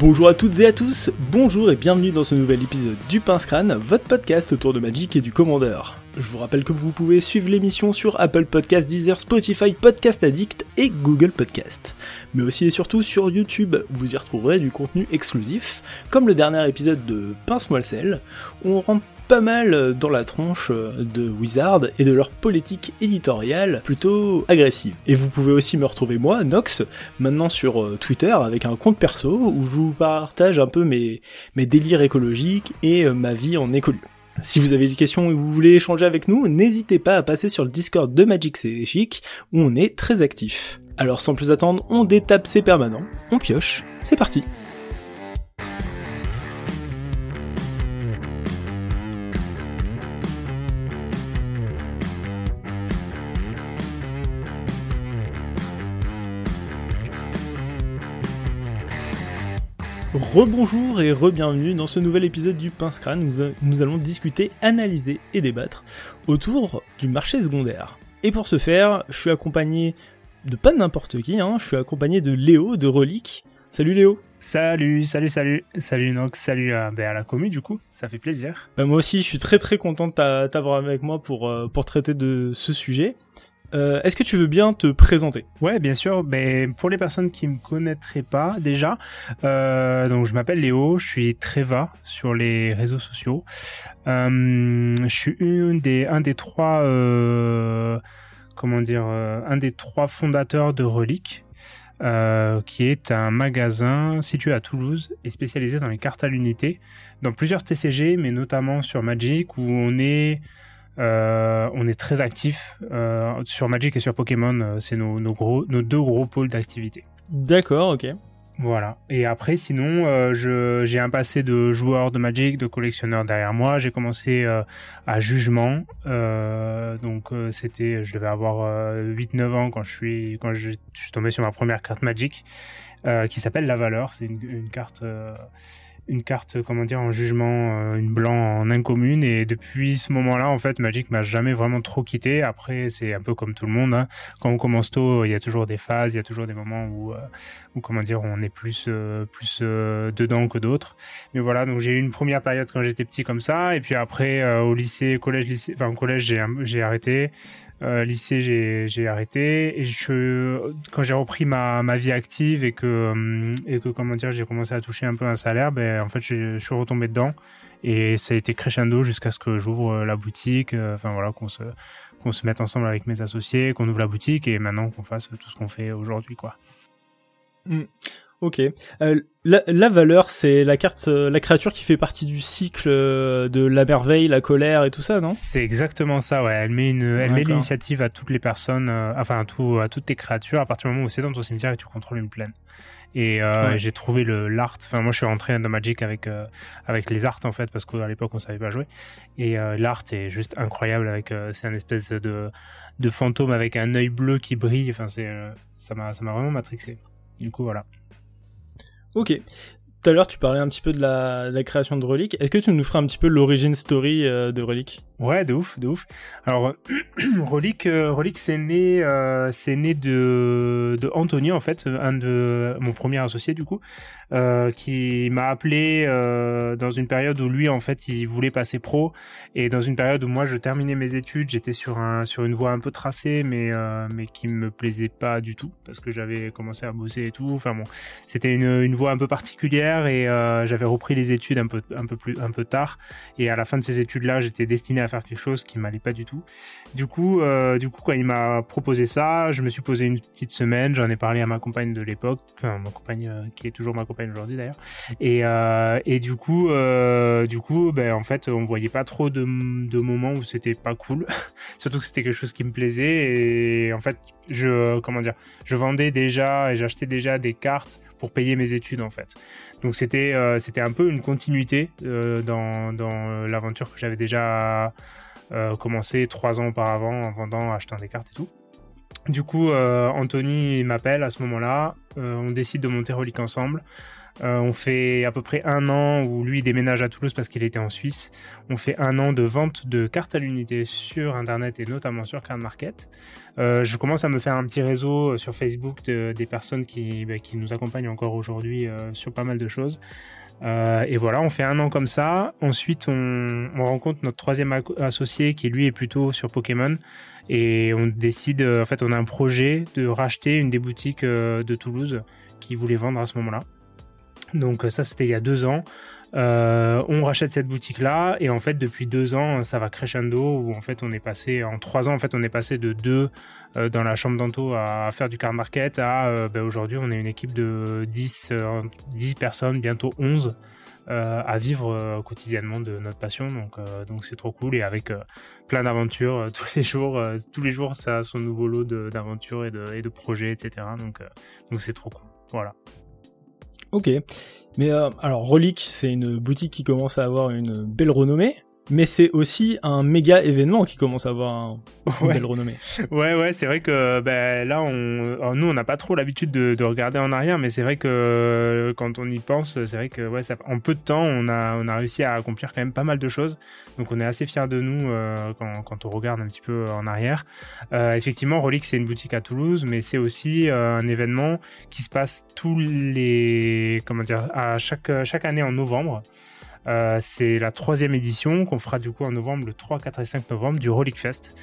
Bonjour à toutes et à tous, bonjour et bienvenue dans ce nouvel épisode du Pince Crâne, votre podcast autour de Magic et du Commandeur. Je vous rappelle que vous pouvez suivre l'émission sur Apple Podcast, Deezer, Spotify, Podcast Addict et Google Podcast. Mais aussi et surtout sur YouTube, vous y retrouverez du contenu exclusif, comme le dernier épisode de Pince-moi où on rentre pas mal dans la tronche de Wizard et de leur politique éditoriale plutôt agressive. Et vous pouvez aussi me retrouver moi, Nox, maintenant sur Twitter avec un compte perso où je vous partage un peu mes, délires écologiques et ma vie en écolu. Si vous avez des questions et vous voulez échanger avec nous, n'hésitez pas à passer sur le Discord de Magic C'est Chic, où on est très actif. Alors sans plus attendre, on détape ses permanents, on pioche, c'est parti Rebonjour et re-bienvenue dans ce nouvel épisode du Pince Crâne où nous allons discuter, analyser et débattre autour du marché secondaire. Et pour ce faire, je suis accompagné de pas n'importe qui, hein, je suis accompagné de Léo de Relique. Salut Léo Salut, salut, salut, salut Nox, salut à, ben, à la commu du coup, ça fait plaisir. Ben, moi aussi, je suis très très content de t'avoir avec moi pour, euh, pour traiter de ce sujet. Euh, Est-ce que tu veux bien te présenter? Ouais, bien sûr. Mais pour les personnes qui me connaîtraient pas déjà, euh, donc je m'appelle Léo, je suis Treva sur les réseaux sociaux. Euh, je suis une des, un des trois, comment dire, un des trois fondateurs de Relique. Qui est un magasin situé à Toulouse et spécialisé dans les cartes à l'unité, dans plusieurs TCG, mais notamment sur Magic, où on est euh, on est très actif euh, sur Magic et sur Pokémon. Euh, c'est nos, nos, gros, nos deux gros pôles d'activité. D'accord, ok. Voilà. Et après, sinon, euh, je, j'ai un passé de joueur de Magic, de collectionneur derrière moi. J'ai commencé euh, à Jugement. Euh, donc, c'était, je devais avoir 8-9 ans quand je suis, quand je, je, suis tombé sur ma première carte Magic, qui s'appelle La Valeur. C'est une, une carte une carte, comment dire, en jugement, euh, une blanc en incommune. Et depuis ce moment-là, en fait, Magic m'a jamais vraiment trop quitté. Après, c'est un peu comme tout le monde. Hein. Quand on commence tôt, il y a toujours des phases, il y a toujours des moments où, euh, où comment dire, on est plus, euh, plus euh, dedans que d'autres. Mais voilà, donc j'ai eu une première période quand j'étais petit comme ça. Et puis après, euh, au lycée, collège, lycée, enfin, au collège, j'ai arrêté. Euh, lycée, j'ai, j'ai arrêté et je, quand j'ai repris ma, ma vie active et que, et que comment dire, j'ai commencé à toucher un peu un salaire, ben en fait, je suis retombé dedans et ça a été crescendo jusqu'à ce que j'ouvre la boutique. Euh, enfin voilà, qu'on se, qu'on se mette ensemble avec mes associés, qu'on ouvre la boutique et maintenant qu'on fasse tout ce qu'on fait aujourd'hui, quoi. Mmh. Ok. Euh, la, la, valeur, c'est la carte, euh, la créature qui fait partie du cycle euh, de la merveille, la colère et tout ça, non? C'est exactement ça. Ouais. Elle met une, elle met l'initiative à toutes les personnes, enfin à, tout, à toutes tes créatures à partir du moment où c'est dans ton cimetière et tu contrôles une plaine. Et ouais. j'ai trouvé le l'art. Enfin, moi, je suis rentré dans Magic avec avec les arts en fait, parce qu'à l'époque on savait pas jouer. Et l'art est juste incroyable. Avec c'est un espèce de de fantôme avec un œil bleu qui brille. Enfin, c'est ça m'a ça m'a vraiment matrixé. Du coup, voilà. Ok. Tout à l'heure, tu parlais un petit peu de la, création de Relique. Est-ce que tu nous ferais un petit peu l'origine story euh, de Relique Ouais, de ouf, de ouf. Alors, euh, Relique, c'est né, euh, c'est né de, de Anthony en fait, un de mon premier associé du coup, euh, qui m'a appelé euh, dans une période où lui en fait il voulait passer pro et dans une période où moi je terminais mes études, j'étais sur un sur une voie un peu tracée mais euh, mais qui me plaisait pas du tout parce que j'avais commencé à bosser et tout. Enfin bon, c'était une une voie un peu particulière et euh, j'avais repris les études un peu un peu plus un peu tard et à la fin de ces études là, j'étais destiné à faire quelque chose qui m'allait pas du tout. Du coup, euh, du coup, quand il m'a proposé ça, je me suis posé une petite semaine, j'en ai parlé à ma compagne de l'époque, enfin ma compagne euh, qui est toujours ma compagne aujourd'hui d'ailleurs. Et, euh, et du coup, du coup, ben en fait, on voyait pas trop de, de moments où c'était pas cool. Surtout que c'était quelque chose qui me plaisait et en fait, je comment dire, je vendais déjà et j'achetais déjà des cartes pour payer mes études en fait. Donc c'était euh, c'était un peu une continuité euh, dans dans l'aventure que j'avais déjà euh, commencé trois ans auparavant en vendant, achetant des cartes et tout. Du coup, Anthony m'appelle à ce moment-là. On décide de monter Relique ensemble. Euh, on fait à peu près un an où lui déménage à Toulouse parce qu'il était en Suisse. On fait un an de vente de cartes à l'unité sur Internet et notamment sur Card Market. Euh, je commence à me faire un petit réseau sur Facebook de, des personnes qui, bah, qui nous accompagnent encore aujourd'hui sur pas mal de choses. Euh, et voilà, on fait un an comme ça. Ensuite, on, on rencontre notre troisième associé qui lui est plutôt sur Pokémon. Et on décide, en fait, on a un projet de racheter une des boutiques de Toulouse qui voulait vendre à ce moment-là. Donc ça, c'était il y a deux ans. Euh, on rachète cette boutique là et en fait depuis deux ans ça va crescendo où en fait on est passé en trois ans en fait on est passé de deux euh, dans la chambre d'Anto à faire du card market à euh, ben, aujourd'hui on est une équipe de 10, 10 personnes bientôt 11 à vivre quotidiennement de notre passion. Donc donc c'est trop cool. Et avec plein d'aventures tous les jours tous les jours ça a son nouveau lot d'aventures et de, et de projets etc donc donc c'est trop cool. Voilà Ok. Mais euh, alors Relic, c'est une boutique qui commence à avoir une belle renommée mais c'est aussi un méga événement qui commence à avoir un, une belle renommée. Ouais, ouais, c'est vrai que ben, là, on, nous, on n'a pas trop l'habitude de, de, regarder en arrière, mais c'est vrai que quand on y pense, c'est vrai que ouais, ça, en peu de temps, on a, on a réussi à accomplir quand même pas mal de choses. Donc, on est assez fiers de nous euh, quand, quand, on regarde un petit peu en arrière. Euh, effectivement, Rolix, c'est une boutique à Toulouse, mais c'est aussi euh, un événement qui se passe tous les, comment dire, à chaque, chaque année en novembre. Euh, c'est la troisième édition qu'on fera du coup en novembre, le 3, 4 et 5 novembre du Relic Fest.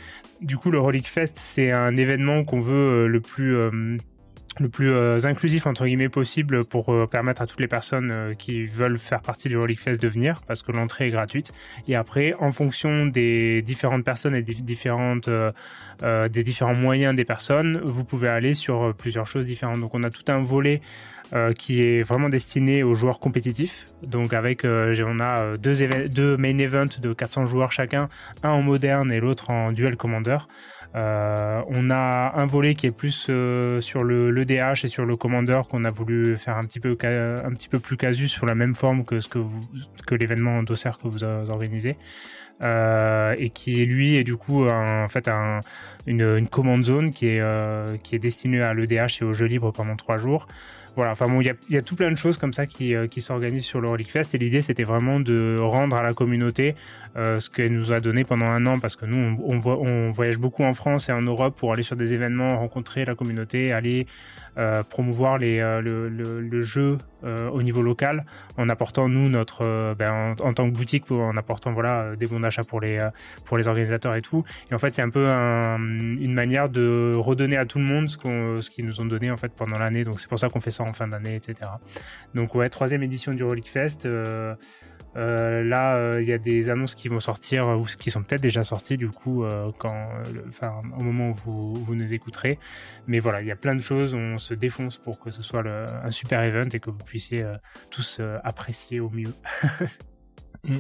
Du coup, le Relic Fest, c'est un événement qu'on veut euh, le plus euh, le plus inclusif entre guillemets possible pour permettre à toutes les personnes qui veulent faire partie du Relic Fest de venir parce que l'entrée est gratuite et après en fonction des différentes personnes et des différentes des différents moyens des personnes vous pouvez aller sur plusieurs choses différentes donc on a tout un volet euh, qui est vraiment destiné aux joueurs compétitifs. Donc avec, euh, on a euh, deux, main events de 400 joueurs chacun, un en moderne et l'autre en duel commander. on a un volet qui est plus sur le l'EDH et sur le commander qu'on a voulu faire un petit peu un petit peu plus casu sur la même forme que ce que que l'événement d'Auxerre que vous organisez. et qui lui est du coup en fait un, une, une command zone qui est qui est destinée à l'EDH et au jeu libre pendant trois jours voilà, enfin bon, il y a, tout plein de choses comme ça qui, euh, qui s'organisent sur le Relic Fest et l'idée c'était vraiment de rendre à la communauté euh, ce qu'elle nous a donné pendant un an parce que nous on, voyage beaucoup en France et en Europe pour aller sur des événements, rencontrer la communauté, aller euh, promouvoir euh, le, jeu au niveau local en apportant nous notre ben, en, tant que boutique en apportant voilà des bons d'achat pour les pour les organisateurs et tout. Et en fait c'est un peu un, une manière de redonner à tout le monde ce qu'ils nous ont donné en fait pendant l'année. Donc c'est pour ça qu'on fait ça en fin d'année etc donc ouais troisième édition du Relic Fest euh, là, euh, il y a des annonces qui vont sortir ou qui sont peut-être déjà sorties du coup, euh, quand, enfin, au moment où vous, vous nous écouterez. Mais voilà, il y a plein de choses. On se défonce pour que ce soit le, un super event et que vous puissiez tous apprécier au mieux. Mm.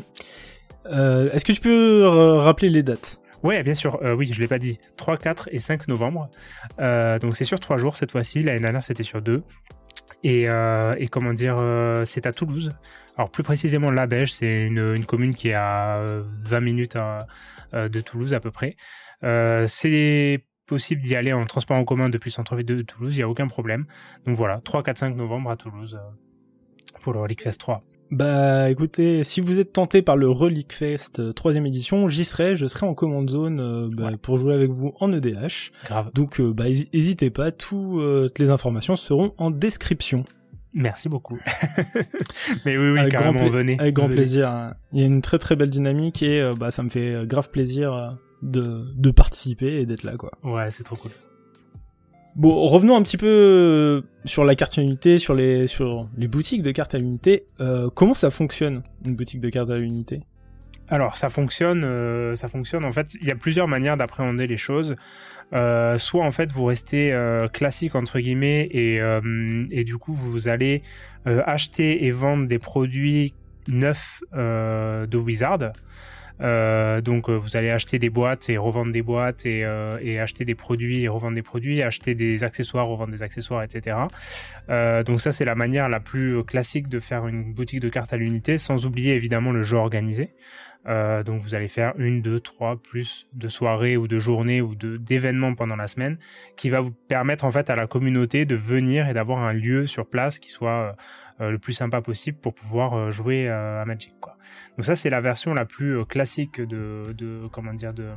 Est-ce que tu peux rappeler les dates? Ouais, bien sûr. Euh, oui, je l'ai pas dit. 3, 4 et 5 novembre. Euh, donc c'est sur 3 jours cette fois-ci. L'année dernière, c'était sur 2. Et, euh, et comment dire, c'est à Toulouse. Alors plus précisément La Beige, c'est une, une, commune qui est à 20 minutes hein, de Toulouse à peu près. Euh, c'est possible d'y aller en transport en commun depuis le centre-ville de Toulouse, il n'y a aucun problème. Donc voilà, 3, 4, 5 novembre à Toulouse euh, pour le Relic Fest 3. Bah écoutez, si vous êtes tenté par le Relic Fest 3 euh, édition, j'y serai, je serai en commande zone euh, bah, pour jouer avec vous en EDH. Grave. Donc euh, bah n'hésitez pas, toutes les informations seront en description. Merci beaucoup. Mais oui, oui, avec carrément, grand venez. Avec grand plaisir. Hein. Il y a une très très belle dynamique et euh, bah ça me fait euh, grave plaisir euh, de, de participer et d'être là, quoi. Ouais, c'est trop cool. Bon, revenons un petit peu sur la carte à l'unité, sur les sur les boutiques de cartes à l'unité. Euh, comment ça fonctionne une boutique de cartes à l'unité alors ça fonctionne, euh, ça fonctionne. En fait, il y a plusieurs manières d'appréhender les choses. Euh, soit en fait vous restez euh, classique entre guillemets et, euh, et du coup vous allez acheter et vendre des produits neufs de Wizard. donc vous allez acheter des boîtes et revendre des boîtes et, et, acheter des produits et revendre des produits, acheter des accessoires, revendre des accessoires, etc. donc ça c'est la manière la plus classique de faire une boutique de cartes à l'unité, sans oublier évidemment le jeu organisé. Euh, donc vous allez faire une, deux, trois, plus de soirées ou de journées ou de d'événements pendant la semaine, qui va vous permettre en fait à la communauté de venir et d'avoir un lieu sur place qui soit euh, le plus sympa possible pour pouvoir euh, jouer à Magic. Donc ça c'est la version la plus classique de, de comment dire de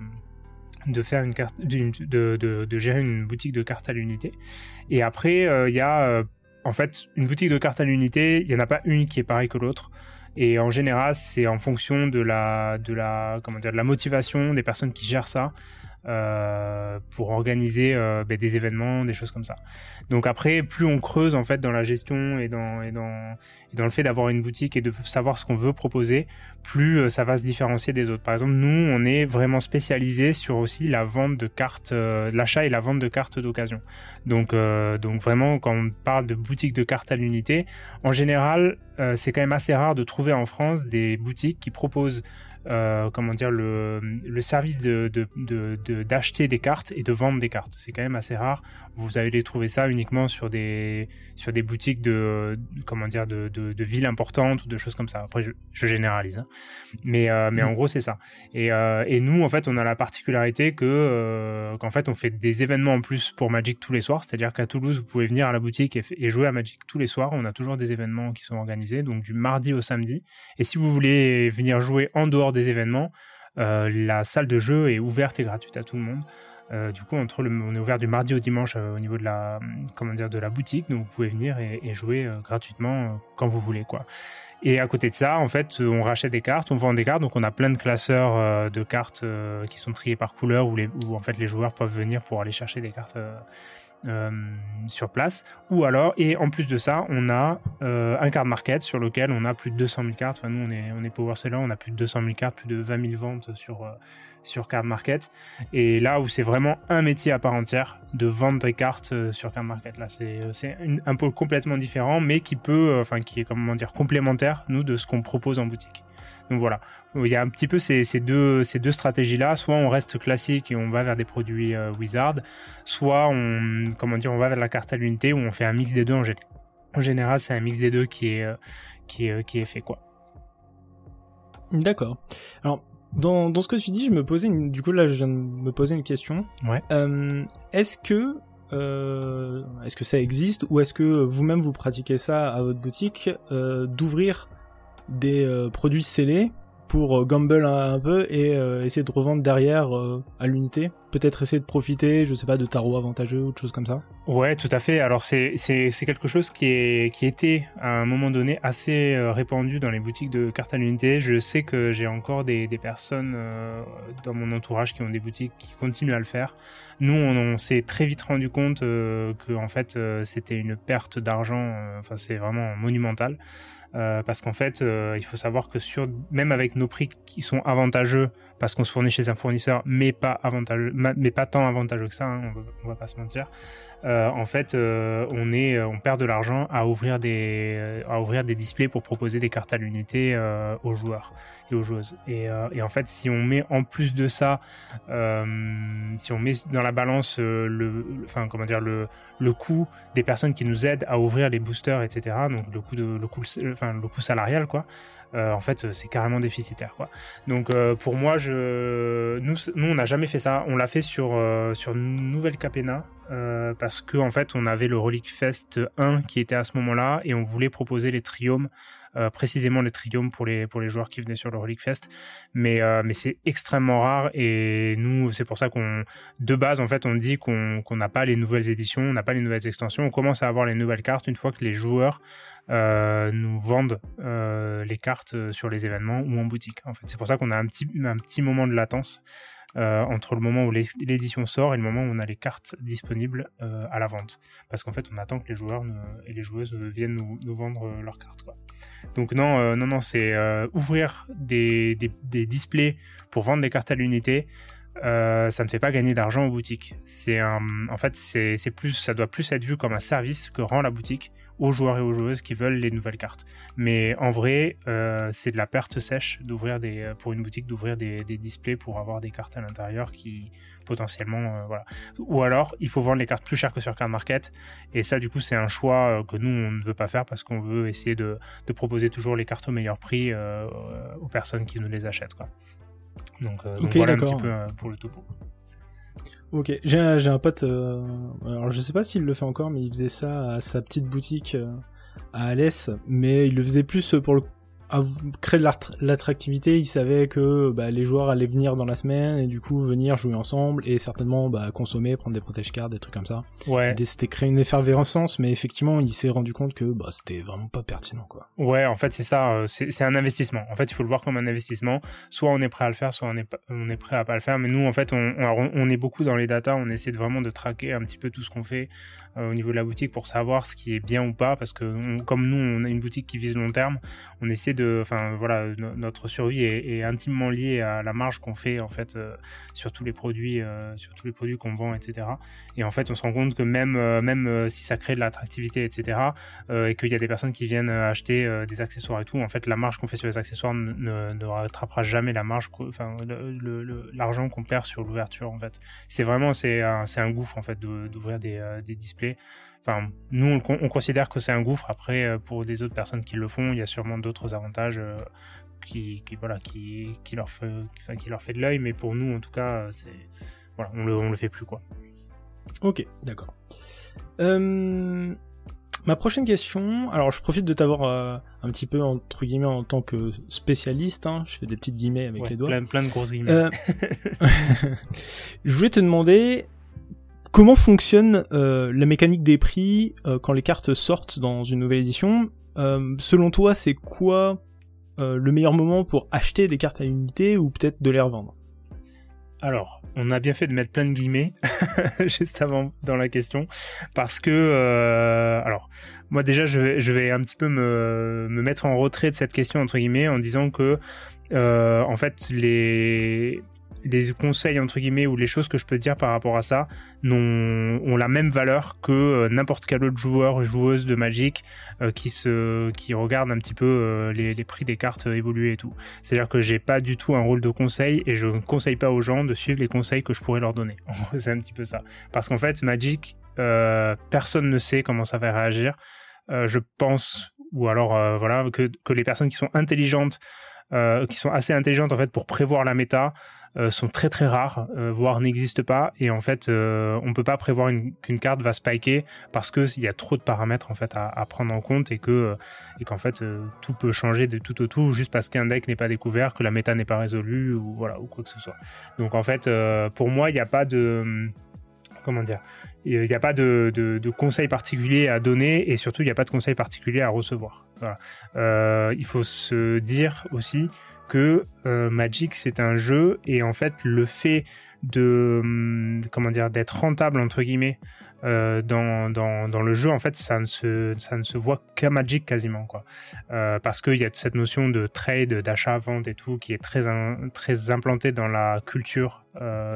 de faire une carte, de, de, de, gérer une boutique de cartes à l'unité. Et après, il y a en fait une boutique de cartes à l'unité, il n'y en a pas une qui est pareille que l'autre. Et en général, c'est en fonction de la, de la, comment dire, de la motivation des personnes qui gèrent ça. Euh, pour organiser euh, ben, des événements, des choses comme ça. Donc après, plus on creuse en fait dans la gestion et dans le fait d'avoir une boutique et de savoir ce qu'on veut proposer, plus euh, ça va se différencier des autres. Par exemple, nous, on est vraiment spécialisé sur aussi la vente de cartes, l'achat et la vente de cartes d'occasion. Donc vraiment, quand on parle de boutique de cartes à l'unité, en général, c'est quand même assez rare de trouver en France des boutiques qui proposent euh, comment dire le, le service de, d'acheter de, des cartes et de vendre des cartes. C'est quand même assez rare. Vous allez trouver ça uniquement sur des sur des boutiques de comment dire de, de, villes importantes ou de choses comme ça. Après, je, généralise, hein. mais euh, mais en gros c'est ça. Et, euh, et nous en fait on a la particularité que qu'en fait on fait des événements en plus pour Magic tous les soirs. C'est-à-dire qu'à Toulouse vous pouvez venir à la boutique et, et jouer à Magic tous les soirs. On a toujours des événements qui sont organisés donc du mardi au samedi. Et si vous voulez venir jouer en dehors des événements, euh, la salle de jeu est ouverte et gratuite à tout le monde. Euh, du coup, entre le, on est ouvert du mardi au dimanche euh, au niveau de la, comment dire, de la boutique, donc vous pouvez venir et, jouer gratuitement quand vous voulez, quoi. Et à côté de ça, en fait, on rachète des cartes, on vend des cartes, donc on a plein de classeurs de cartes qui sont triés par couleur où, les, où en fait les joueurs peuvent venir pour aller chercher des cartes euh, sur place. Ou alors, et en plus de ça, on a euh, un card market sur lequel on a plus de 200 000 cartes. Enfin, nous, on est, on est Power Seller, on a plus de 200 000 cartes, plus de 20 000 ventes sur, euh, sur card market. Et là où c'est vraiment un métier à part entière de vendre des cartes sur card market. Là, c'est, un pôle complètement différent, mais qui peut, enfin, qui est, comment dire, complémentaire, nous, de ce qu'on propose en boutique. Donc voilà, il y a un petit peu ces, deux, ces deux stratégies-là. Soit on reste classique et on va vers des produits euh, Wizard, soit on, comment dire, on va vers la carte à l'unité où on fait un mix des deux. En, en général, c'est un mix des deux qui est, euh, qui est, qui est fait quoi. D'accord. Alors, dans, dans ce que tu dis, je me posais une, du coup là, je viens de me poser une question. Ouais. Euh, est-ce que est-ce que ça existe ou est-ce que vous-même vous pratiquez ça à votre boutique d'ouvrir des euh, produits scellés pour euh, gamble un, peu et euh, essayer de revendre derrière à l'unité. Peut-être essayer de profiter, je sais pas, de tarot avantageux ou de choses comme ça. Ouais, tout à fait. Alors c'est quelque chose qui est qui était à un moment donné assez répandu dans les boutiques de cartes à l'unité. Je sais que j'ai encore des des personnes dans mon entourage qui ont des boutiques qui continuent à le faire. Nous, on, s'est très vite rendu compte que en fait c'était une perte d'argent. Enfin, c'est vraiment monumental. Euh, parce qu'en fait, euh, il faut savoir que sur même avec nos prix qui sont avantageux parce qu'on se fournit chez un fournisseur, mais pas avantageux, mais pas tant avantageux que ça, hein, on, va, va pas se mentir. Euh, en fait, euh, euh, on perd de l'argent à ouvrir des, à ouvrir des displays pour proposer des cartes à l'unité aux joueurs et aux joueuses. Et, et, en fait, si on met en plus de ça, si on met dans la balance le, enfin comment dire le, le coût des personnes qui nous aident à ouvrir les boosters, etc. Donc le coût de, le coût, enfin le coût salarial quoi. Euh, en fait, c'est carrément déficitaire, quoi. Donc, euh, pour moi, je, nous, nous, on n'a jamais fait ça. On l'a fait sur euh, sur Nouvelle Capena parce que en fait, on avait le Relic Fest 1 qui était à ce moment-là et on voulait proposer les triomes. précisément les triomes pour les pour les joueurs qui venaient sur le Relic Fest mais mais c'est extrêmement rare et nous c'est pour ça qu'on de base en fait on dit qu'on qu'on n'a pas les nouvelles éditions on n'a pas les nouvelles extensions on commence à avoir les nouvelles cartes une fois que les joueurs euh, nous vendent euh, les cartes euh, sur les événements ou en boutique. En fait, c'est pour ça qu'on a un petit, un petit moment de latence entre le moment où l'édition sort et le moment où on a les cartes disponibles à la vente. Parce qu'en fait, on attend que les joueurs et les joueuses viennent nous, vendre leurs cartes. Donc non, non, non, c'est ouvrir des, des, des, displays pour vendre des cartes à l'unité. ça ne fait pas gagner d'argent aux boutiques. C'est en fait, c'est plus, ça doit plus être vu comme un service que rend la boutique aux joueurs et aux joueuses qui veulent les nouvelles cartes. Mais en vrai, euh, c'est de la perte sèche d'ouvrir des pour une boutique d'ouvrir des, des, displays pour avoir des cartes à l'intérieur qui potentiellement euh, voilà. Ou alors il faut vendre les cartes plus chères que sur Card Market et ça du coup c'est un choix euh, que nous on ne veut pas faire parce qu'on veut essayer de, de, proposer toujours les cartes au meilleur prix aux personnes qui nous les achètent quoi. Donc, donc voilà un petit peu pour le topo. Ok, j'ai un, pote, euh, alors je sais pas s'il le fait encore, mais il faisait ça à sa petite boutique euh, à Alès, mais il le faisait plus pour le créer de l'attractivité, il savait que bah, les joueurs allaient venir dans la semaine et du coup venir jouer ensemble et certainement bah, consommer, prendre des protège cards, des trucs comme ça. Ouais. C'était créer une effervescence, mais effectivement, il s'est rendu compte que bah, c'était vraiment pas pertinent, quoi. Ouais, en fait, c'est ça. Euh, c'est un investissement. En fait, il faut le voir comme un investissement. Soit on est prêt à le faire, soit on est, on est prêt à pas le faire. Mais nous, en fait, on, on, on est beaucoup dans les datas. On essaie de vraiment de traquer un petit peu tout ce qu'on fait euh, au niveau de la boutique pour savoir ce qui est bien ou pas, parce que comme nous, on a une boutique qui vise long terme, on essaie de, enfin voilà, notre survie est, intimement liée à la marge qu'on fait en fait euh, sur tous les produits, euh, sur tous les produits qu'on vend, etc. Et en fait, on se rend compte que même même si ça crée de l'attractivité, etc. et qu'il y a des personnes qui viennent acheter des accessoires et tout, en fait, la marge qu'on fait sur les accessoires ne, rattrapera jamais la marge, enfin l'argent qu'on perd sur l'ouverture en fait. C'est vraiment c'est un, gouffre en fait d'ouvrir des displays Enfin, nous, on, considère que c'est un gouffre. Après, euh, pour des autres personnes qui le font, il y a sûrement d'autres avantages euh, qui, voilà, qui, qui, leur fait, qui leur fait de l'œil. Mais pour nous, en tout cas, c'est voilà, on le, on le fait plus quoi. Ok, d'accord. Euh, ma prochaine question, alors je profite de t'avoir un petit peu entre guillemets en tant que spécialiste, hein, je fais des petites guillemets avec les doigts. Plein, plein de grosses guillemets. je voulais te demander, Comment fonctionne euh, la mécanique des prix euh, quand les cartes sortent dans une nouvelle édition? Euh, Selon toi, c'est quoi le meilleur moment pour acheter des cartes à unité ou peut-être de les revendre? Alors, on a bien fait de mettre plein de guillemets juste avant dans la question, parce que, alors, moi déjà, je vais, un petit peu me, mettre en retrait de cette question entre guillemets en disant que, en fait, les les conseils entre guillemets ou les choses que je peux dire par rapport à ça ont, la même valeur que euh, n'importe quel autre joueur ou joueuse de Magic euh, qui se qui regarde un petit peu euh, les, prix des cartes évoluer et tout. C'est-à-dire que j'ai pas du tout un rôle de conseil et je ne conseille pas aux gens de suivre les conseils que je pourrais leur donner. C'est un petit peu ça. Parce qu'en fait Magic personne ne sait comment ça va réagir. je pense ou alors voilà que, que les personnes qui sont intelligentes qui sont assez intelligentes en fait pour prévoir la méta sont très très rares, euh, voire n'existent pas. Et en fait, euh, on peut pas prévoir qu'une carte va spiker parce que il y a trop de paramètres en fait à, prendre en compte et que et qu'en fait tout peut changer de tout au tout juste parce qu'un deck n'est pas découvert, que la méta n'est pas résolue ou voilà ou quoi que ce soit. Donc en fait, pour moi, il n'y a pas de comment dire, il n'y a pas de, de, de, conseils particuliers à donner et surtout il n'y a pas de conseils particuliers à recevoir. Il faut se dire aussi que euh, Magic c'est un jeu et en fait le fait de hum, comment dire d'être rentable entre guillemets euh, dans, dans, dans, le jeu en fait ça ne se ça ne se voit qu'à Magic quasiment quoi. Euh, parce qu'il y a cette notion de trade d'achat vente et tout qui est très très implantée dans la culture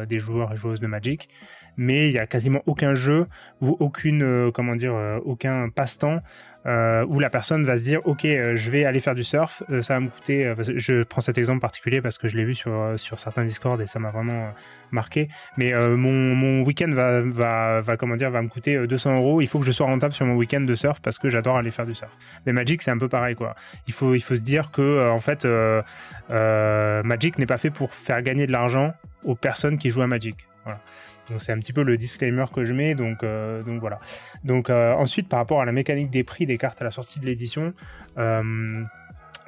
des joueurs et joueuses de Magic. Mais il y a quasiment aucun jeu ou aucune comment dire aucun passe-temps euh, où la personne va se dire ok euh, je vais aller faire du surf euh, ça va me coûter euh, je prends cet exemple particulier parce que je l'ai vu sur sur certains discords et ça m'a vraiment marqué. Mais mon, mon week-end va, va va comment dire va me coûter 200 euros. Il faut que je sois rentable sur mon week-end de surf parce que j'adore aller faire du surf. Mais Magic c'est un peu pareil quoi. Il faut il faut se dire que en fait Magic n'est pas fait pour faire gagner de l'argent aux personnes qui jouent à Magic. Voilà c'est un petit peu le disclaimer que je mets. Donc, euh, voilà. Donc euh, ensuite, par rapport à la mécanique des prix des cartes à la sortie de l'édition, euh,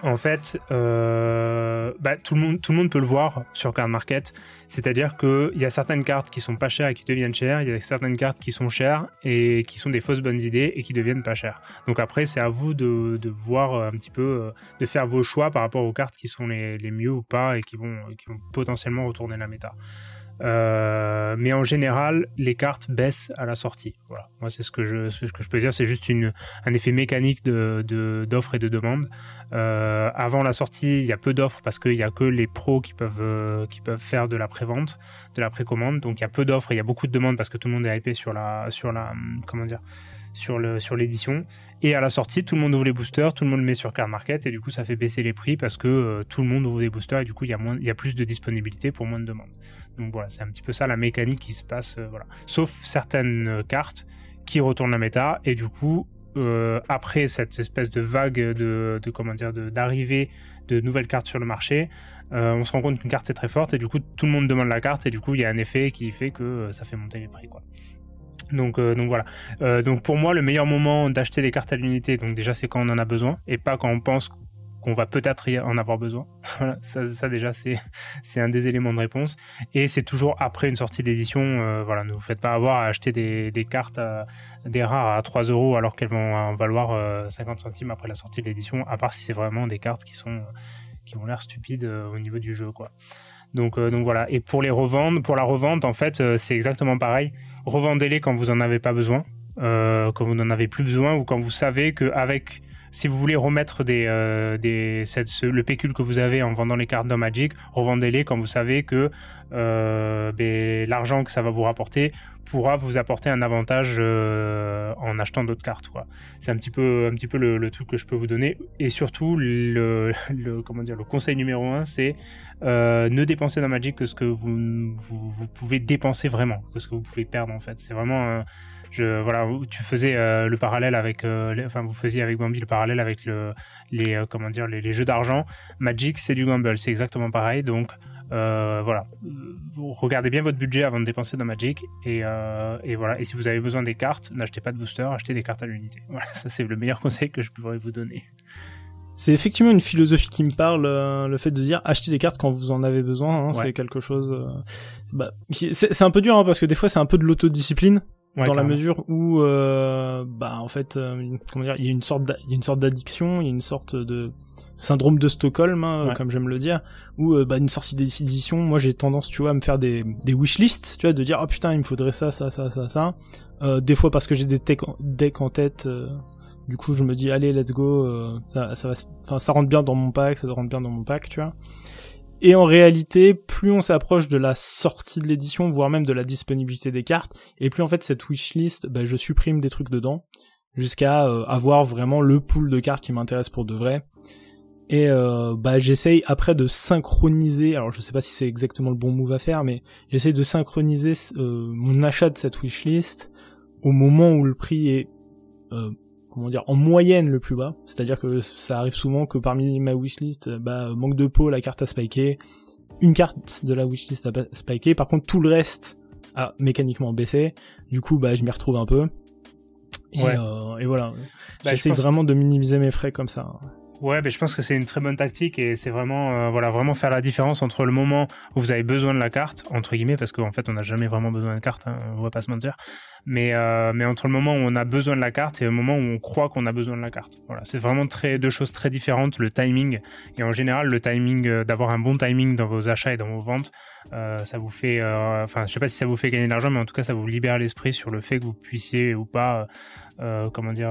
en fait, bah, tout, le monde, peut le voir sur Card Market. C'est-à-dire qu'il y a certaines cartes qui sont pas chères et qui deviennent chères. Il y a certaines cartes qui sont chères et qui sont des fausses bonnes idées et qui deviennent pas chères. Donc après, c'est à vous de, voir un petit peu, de faire vos choix par rapport aux cartes qui sont les, les mieux ou pas et qui vont, qui vont potentiellement retourner la méta. Euh, mais en général, les cartes baissent à la sortie. Voilà. Moi, c'est ce que je, ce que je peux dire. C'est juste un effet mécanique de, d'offres et de demandes. Euh, avant la sortie, il y a peu d'offres parce qu'il y a que les pros qui peuvent, euh, qui peuvent faire de la prévente, de la précommande. Donc, il y a peu d'offres et il y a beaucoup de demandes parce que tout le monde est hypé sur la, sur la, comment dire, sur le sur l'édition. Et à la sortie, tout le monde ouvre les boosters, tout le monde le met sur Card Market et du coup, ça fait baisser les prix parce que tout le monde ouvre des boosters et du coup, il y a moins, il y a plus de disponibilité pour moins de demandes. Donc voilà, c'est un petit peu ça la mécanique qui se passe, voilà. Sauf certaines cartes qui retournent la méta et du coup, après cette espèce de vague de, comment dire, d'arrivée de, nouvelles cartes sur le marché, on se rend compte qu'une carte est très forte et du coup tout le monde demande la carte et du coup il y a un effet qui fait que ça fait monter les prix. Donc, euh, voilà. Euh, donc pour moi, le meilleur moment d'acheter des cartes à l'unité, donc déjà c'est quand on en a besoin et pas quand on pense qu'on va peut-être en avoir besoin. voilà, ça, déjà c'est un des éléments de réponse. Et c'est toujours après une sortie d'édition. Euh, voilà, ne vous faites pas avoir à acheter des, cartes des rares à 3 euros alors qu'elles vont en valoir 50 centimes après la sortie de l'édition. À part si c'est vraiment des cartes qui sont qui ont l'air stupides au niveau du jeu, quoi. Donc donc voilà. Et pour les revendre, pour la revente, en fait, c'est exactement pareil revendez-les quand vous en avez pas besoin, euh, quand vous n'en avez plus besoin ou quand vous savez que avec si vous voulez remettre euh, le pécule que vous avez en vendant les cartes dans Magic, revendez-les quand vous savez que euh, ben, l'argent que ça va vous rapporter pourra vous apporter un avantage euh, en achetant d'autres cartes. C'est un petit peu, un le, truc que je peux vous donner. Et surtout, le, conseil numéro un, c'est ne dépenser dans Magic que ce que vous, vous, pouvez dépenser vraiment, que ce que vous pouvez perdre en fait. C'est vraiment je, voilà, tu faisais euh, le parallèle avec, euh, enfin, vous faisiez avec Bambi le parallèle avec le, les, euh, comment dire, les, jeux d'argent. Magic, c'est du gamble, c'est exactement pareil. Donc, voilà, vous regardez bien votre budget avant de dépenser dans Magic et, et voilà. Et si vous avez besoin des cartes, n'achetez pas de booster, achetez des cartes à l'unité. Voilà, ça c'est le meilleur conseil que je pourrais vous donner. C'est effectivement une philosophie qui me parle, le fait de dire acheter des cartes quand vous en avez besoin. Hein, C'est quelque chose. bah, c'est un peu dur hein, parce que des fois c'est un peu de l'autodiscipline dans la mesure où euh, bah en fait euh, comment dire il y a une sorte il y a une sorte d'addiction il y a une sorte de syndrome de Stockholm hein, comme j'aime le dire où euh, bah une sortie d'édition moi j'ai tendance tu vois à me faire des des wishlists tu vois de dire oh putain il me faudrait ça ça ça ça ça. Euh, des fois parce que j'ai des decks en tête du coup je me dis allez let's go ça ça va enfin ça rentre bien dans mon pack ça rentre bien dans mon pack tu vois et en réalité, plus on s'approche de la sortie de l'édition, voire même de la disponibilité des cartes, et plus en fait cette wishlist, bah, je supprime des trucs dedans, jusqu'à euh, avoir vraiment le pool de cartes qui m'intéresse pour de vrai. Et euh, bah j'essaye après de synchroniser, alors je sais pas si c'est exactement le bon move à faire, mais j'essaye de synchroniser euh, mon achat de cette wishlist au moment où le prix est comment dire, en moyenne le plus bas. C'est-à-dire que ça arrive souvent que parmi ma wishlist, bah, manque de peau, la carte a spiké, une carte de la wishlist a spiké, par contre tout le reste a mécaniquement baissé. Du coup, bah, je m'y retrouve un peu. Et, euh, et voilà. Bah, J'essaie vraiment de minimiser mes frais comme ça. Ouais, mais je pense que c'est une très bonne tactique et c'est vraiment, euh, voilà, vraiment faire la différence entre le moment où vous avez besoin de la carte, entre guillemets, parce qu'en fait, on n'a jamais vraiment besoin de carte, hein, on va pas se mentir, mais, euh, mais entre le moment où on a besoin de la carte et le moment où on croit qu'on a besoin de la carte. Voilà, c'est vraiment très, deux choses très différentes, le timing, et en général, le timing, euh, d'avoir un bon timing dans vos achats et dans vos ventes, euh, ça vous fait, euh, enfin, je sais pas si ça vous fait gagner de l'argent, mais en tout cas, ça vous libère l'esprit sur le fait que vous puissiez ou pas, comment dire,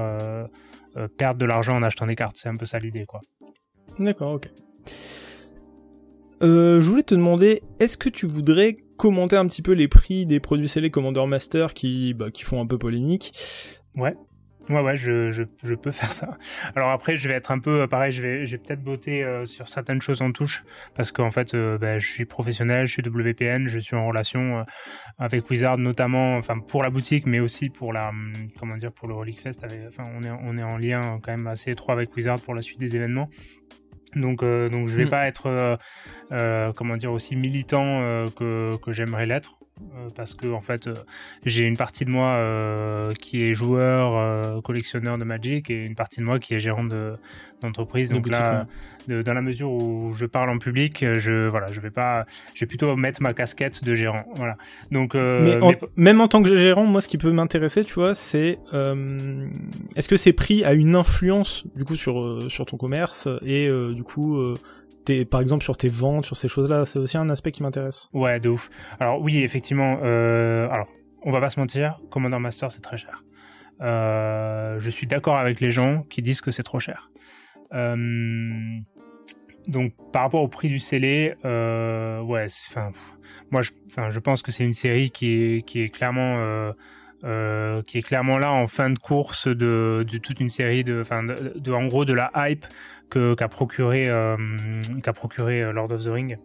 euh, perdre de l'argent en achetant des cartes. C'est un peu ça l'idée, quoi. D'accord, ok. Euh, je voulais te demander, est-ce que tu voudrais commenter un petit peu les prix des produits scellés Commander Master qui, bah, qui font un peu polémique? Ouais. Ouais, ouais, je, je, je, peux faire ça. Alors après, je vais être un peu euh, pareil, je vais, je vais peut-être botter euh, sur certaines choses en touche parce qu'en fait, euh, bah, je suis professionnel, je suis WPN, je suis en relation avec Wizard notamment, enfin pour la boutique, mais aussi pour la, hum, comment dire, pour le Relic Fest. enfin, on est, on est en lien quand même assez étroit avec Wizard pour la suite des événements. Donc, donc je vais hmm. pas être, comment dire, aussi militant que, que j'aimerais l'être. Euh, parce que en fait euh, j'ai une partie de moi euh, qui est joueur collectionneur de Magic et une partie de moi qui est gérant d'entreprise. Donc là dans la mesure où je parle en public je voilà je vais pas je vais plutôt mettre ma casquette de gérant. Voilà. Donc mais, même en tant que gérant moi ce qui peut m'intéresser tu vois c'est est-ce que ces prix a une influence du coup sur sur ton commerce et du coup par exemple sur tes ventes, sur ces choses-là, c'est aussi un aspect qui m'intéresse. Ouais, de ouf. Alors oui, effectivement. Euh, alors, on va pas se mentir, Commander Master c'est très cher. Euh, je suis d'accord avec les gens qui disent que c'est trop cher. Euh, donc par rapport au prix du scellé, euh, ouais, enfin, moi je, je pense que c'est une série qui est, qui est clairement qui est clairement là en fin de course de, de toute une série de, enfin, de, en gros de la hype qu'a procuré qu'a procuré Lord of the Ring.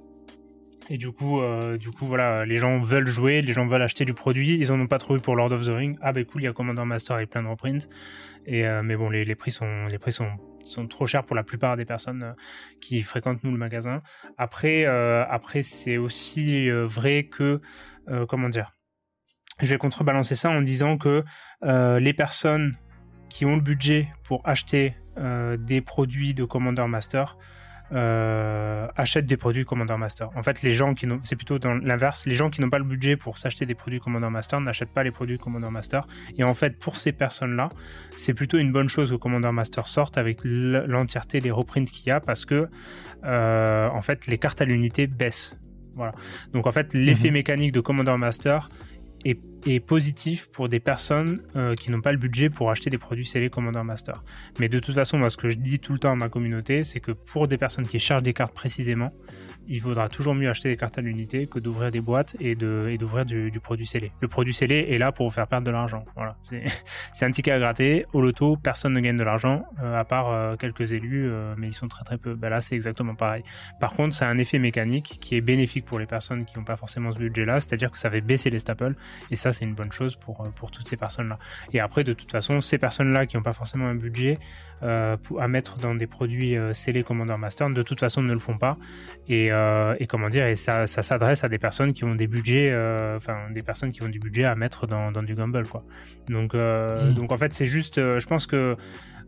Et du coup, euh, du coup, voilà, les gens veulent jouer, les gens veulent acheter du produit. Ils en ont pas trouvé pour Lord of the Ring. Ah ben cool, il y a Commander Master avec plein de reprints. Et euh, mais bon, les, prix sont, les prix sont sont trop chers pour la plupart des personnes euh, qui fréquentent nous le magasin. Après, après, c'est aussi vrai que, comment dire, je vais contrebalancer ça en disant que les personnes qui ont le budget pour acheter des produits de Commander Master euh, achètent des produits Commander Master. En fait, les gens qui n'ont, c'est plutôt dans l'inverse, les gens qui n'ont pas le budget pour s'acheter des produits Commander Master n'achètent pas les produits Commander Master. Et en fait, pour ces personnes-là, c'est plutôt une bonne chose que Commander Master sorte avec l'entièreté des reprints qu'il y a parce que, euh, en fait, les cartes à l'unité baissent. Voilà. Donc en fait, l'effet mhm. mécanique de Commander Master est, positif pour des personnes euh, qui n'ont pas le budget pour acheter des produits scellés Commander Master. Mais de toute façon, ce que je dis tout le temps à ma communauté, c'est que pour des personnes qui chargent des cartes précisément, il vaudra toujours mieux acheter des cartes à l'unité que d'ouvrir des boîtes et d'ouvrir du, produit scellé. Le produit scellé est là pour vous faire perdre de l'argent. Voilà, c'est un ticket à gratter. Au loto, personne ne gagne de l'argent euh, à part euh, quelques élus, euh, mais ils sont très très peu. Ben là, c'est exactement pareil. Par contre, c'est un effet mécanique qui est bénéfique pour les personnes qui n'ont pas forcément ce budget-là, c'est-à-dire que ça fait baisser les staples et ça, c'est une bonne chose pour pour toutes ces personnes-là. Et après, de toute façon, ces personnes-là qui n'ont pas forcément un budget à mettre dans des produits scellés Commander Master, de toute façon, ne le font pas et euh, et comment dire, et ça, ça s'adresse à des personnes qui ont des budgets, euh, enfin des personnes qui ont du budget à mettre dans, dans du Gumball, quoi. Donc, euh, mm. donc en fait, c'est juste, je pense que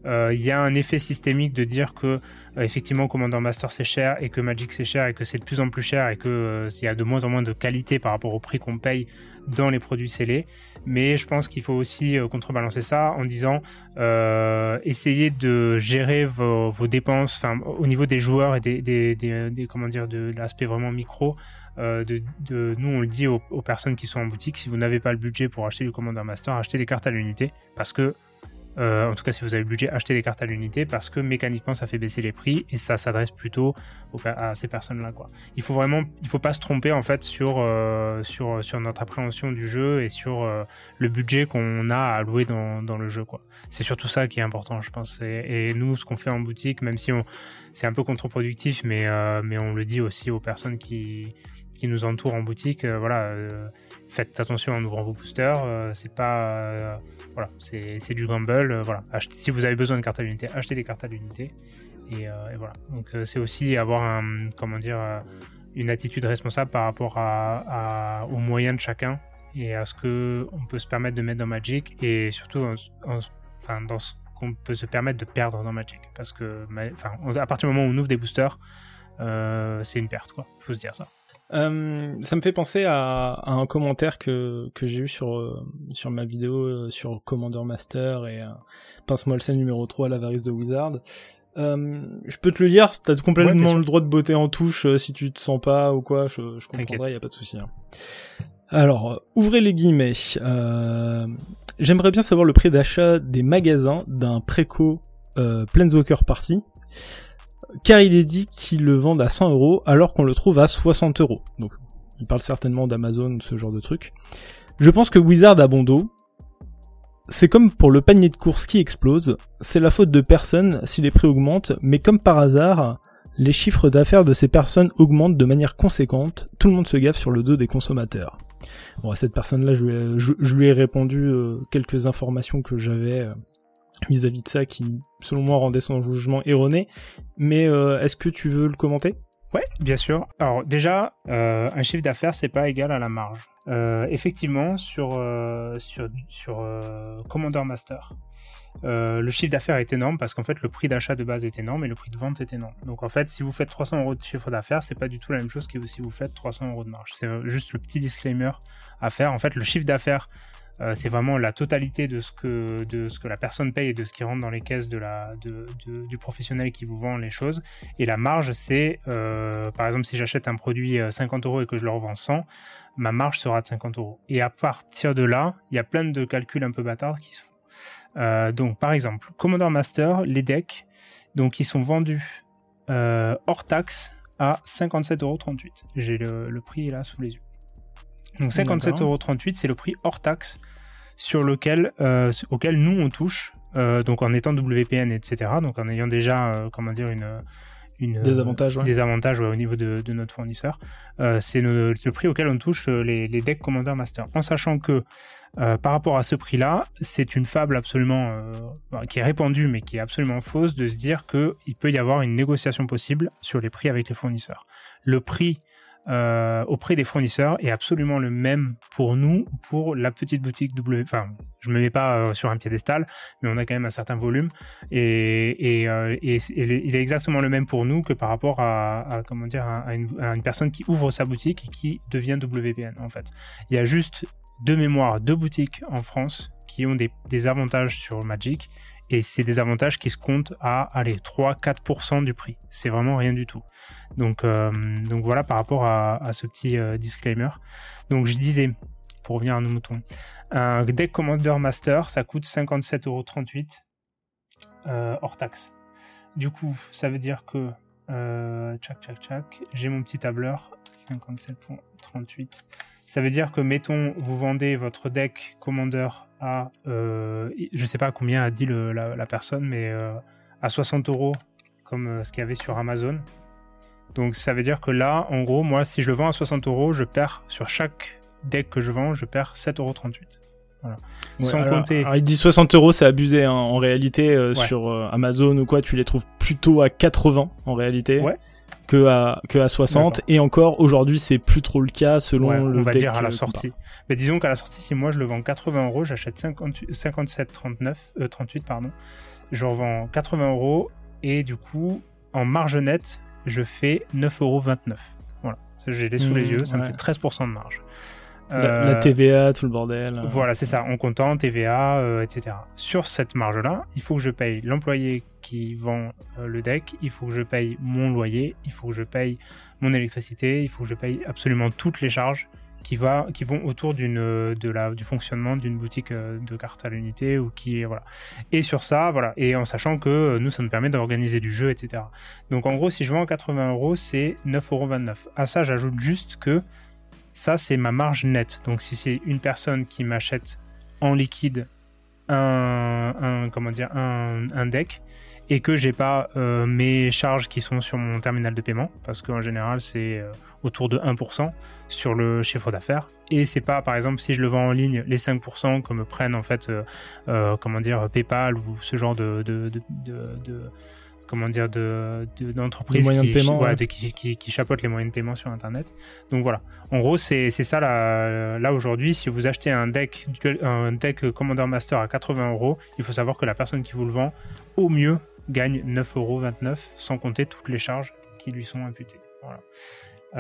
il y a un effet systémique de dire que effectivement Commander Master c'est cher et que Magic c'est cher et que c'est de plus en plus cher et que il y a de moins en moins de qualité par rapport au prix qu'on paye dans les produits scellés. Mais je pense qu'il faut aussi euh, contrebalancer ça en disant euh, essayez de gérer vos, dépenses, au niveau des joueurs et des, comment dire de, l'aspect vraiment micro. Euh, nous, on le dit aux, personnes qui sont en boutique, si vous n'avez pas le budget pour acheter le Commander Master, achetez des cartes à l'unité parce que euh, en tout cas, si vous avez le budget, achetez des cartes à l'unité parce que mécaniquement, ça fait baisser les prix et ça s'adresse plutôt à ces personnes-là. Il faut vraiment, il faut pas se tromper en fait sur euh, sur sur notre appréhension du jeu et sur euh, le budget qu'on a à allouer dans, dans le jeu. C'est surtout ça qui est important, je pense. Et, nous, ce qu'on fait en boutique, même si c'est un peu contre-productif, mais mais on le dit aussi aux personnes qui qui nous entourent en boutique. voilà faites attention en ouvrant vos boosters. Euh, c'est pas. Euh, voilà, c'est du gamble. Euh, voilà. si vous avez besoin de cartes à l'unité, achetez des cartes à l'unité. Et, voilà. Donc c'est aussi avoir un, comment dire, une attitude responsable par rapport à, aux moyens de chacun et à ce que on peut se permettre de mettre dans Magic et surtout enfin, dans ce qu'on peut se permettre de perdre dans Magic. Parce que enfin, à partir du moment où on ouvre des boosters, c'est une perte, quoi. Faut se dire ça. Euh, ça me fait penser à, un commentaire que, que j'ai eu sur, euh, sur ma vidéo euh, sur Commander Master et Pince-moi le numéro 3 l'avarice de Wizard. je peux te le dire, t'as complètement le droit de botter en touche si tu te sens pas ou quoi, je, je comprendrai, y a pas de souci. Hein. Alors, ouvrez les guillemets. J'aimerais bien savoir le prix d'achat des magasins d'un préco Planeswalker Party car il est dit qu'ils le vendent à 100 euros alors qu'on le trouve à 60 euros. Donc, il parle certainement d'Amazon, ce genre de truc. Je pense que Wizard a bon dos. C'est comme pour le panier de course qui explose, c'est la faute de personne si les prix augmentent, mais comme par hasard, les chiffres d'affaires de ces personnes augmentent de manière conséquente, tout le monde se gaffe sur le dos des consommateurs. Bon, à cette personne-là, je, lui ai répondu euh, quelques informations que j'avais euh, vis-à-vis de ça qui, selon moi, rendait son jugement erroné. Mais euh, est-ce que tu veux le commenter? Ouais, bien sûr. Alors déjà, euh, un chiffre d'affaires, c'est pas égal à la marge. Euh, effectivement, sur sur sur Commander Master, le chiffre d'affaires est énorme parce qu'en fait le prix d'achat de base est énorme et le prix de vente est énorme. Donc en fait, si vous faites 300 euros de chiffre d'affaires, c'est pas du tout la même chose que si vous faites 300 euros de marge. C'est juste le petit disclaimer à faire. En fait, le chiffre d'affaires euh, c'est vraiment la totalité de ce, que, de ce que la personne paye et de ce qui rentre dans les caisses de la, de, du professionnel qui vous vend les choses. Et la marge, c'est, euh, par exemple, si j'achète un produit 50 euh, euros et que je le revends 100, ma marge sera de 50 euros. Et à partir de là, il y a plein de calculs un peu bâtards qui se font. donc, par exemple, Commodore Master, les decks, donc ils sont vendus hors taxe à 57,38 euros. J'ai le, le prix là sous les yeux. Donc 57,38€, c'est le prix hors taxe sur lequel, auquel nous on touche, donc en étant WPN, etc. Donc en ayant déjà, comment dire, une des avantages, des avantages au niveau de, notre fournisseur. c'est le, prix auquel on touche les, les decks Commander Master. En sachant que euh, par rapport à ce prix-là, c'est une fable absolument euh, qui est répandue, mais qui est absolument fausse, de se dire qu'il peut y avoir une négociation possible sur les prix avec les fournisseurs. Le prix euh, auprès des fournisseurs est absolument le même pour nous, pour la petite boutique W. Enfin, je me mets pas sur un piédestal, mais on a quand même un certain volume et, il est exactement le même pour nous que par rapport à, comment dire à une, personne qui ouvre sa boutique et qui devient WPN en fait. Il y a juste de mémoire deux boutiques en France qui ont des, avantages sur Magic et c'est des avantages qui se comptent à allez 3-4% du prix. C'est vraiment rien du tout. Donc, euh, donc voilà par rapport à, ce petit euh, disclaimer. Donc je disais, pour revenir à nos moutons, un deck Commander Master, ça coûte 57,38€ euh, hors taxe. Du coup, ça veut dire que euh, tchac tchac tchac, j'ai mon petit tableur 57,38 ça veut dire que, mettons, vous vendez votre deck Commander à, euh, je sais pas combien a dit la, personne, mais euh, à 60 euros, comme euh, ce qu'il y avait sur Amazon. Donc ça veut dire que là, en gros, moi, si je le vends à 60 euros, je perds sur chaque deck que je vends, je perds 7,38 euros. Voilà. Sans compter. il dit 60 euros, c'est abusé. Hein. En réalité, sur Amazon ou quoi, tu les trouves plutôt à 80 en réalité. Ouais que à, que à 60. Et encore, aujourd'hui, c'est plus trop le cas selon le On va dire à la sortie. Mais disons qu'à la sortie, si moi je le vends 80 euros, j'achète 57, 39, 38, pardon. Je revends 80 euros et du coup, en marge nette, je fais 9,29 euros. Voilà. J'ai les sous les mmh, yeux, ça me fait 13% de marge. La, euh, TVA, tout le bordel. Voilà, c'est ça, en comptant TVA, euh, etc. Sur cette marge-là, il faut que je paye l'employé qui vend euh, le deck, il faut que je paye mon loyer, il faut que je paye mon électricité, il faut que je paye absolument toutes les charges qui, va, qui vont autour d'une, de la, du fonctionnement d'une boutique de cartes à l'unité ou qui voilà. Et sur ça, voilà, et en sachant que nous, ça nous permet d'organiser du jeu, etc. Donc en gros, si je vends 80 euros, c'est 9,29 euros. À ça, j'ajoute juste que ça, c'est ma marge nette. Donc, si c'est une personne qui m'achète en liquide un, comment dire, un, deck et que j'ai pas euh, mes charges qui sont sur mon terminal de paiement, parce qu'en général, c'est euh, autour de 1% sur le chiffre d'affaires. Et c'est pas, par exemple, si je le vends en ligne, les 5% que me prennent en fait, euh, comment dire, PayPal ou ce genre de, de comment dire de d'entreprises qui, de paiement, qui, qui, qui, chapeautent les moyens de paiement sur internet donc voilà en gros c'est ça là, là aujourd'hui si vous achetez un deck un deck Commander Master à 80 euros il faut savoir que la personne qui vous le vend au mieux gagne 9,29 euros sans compter toutes les charges qui lui sont imputées voilà.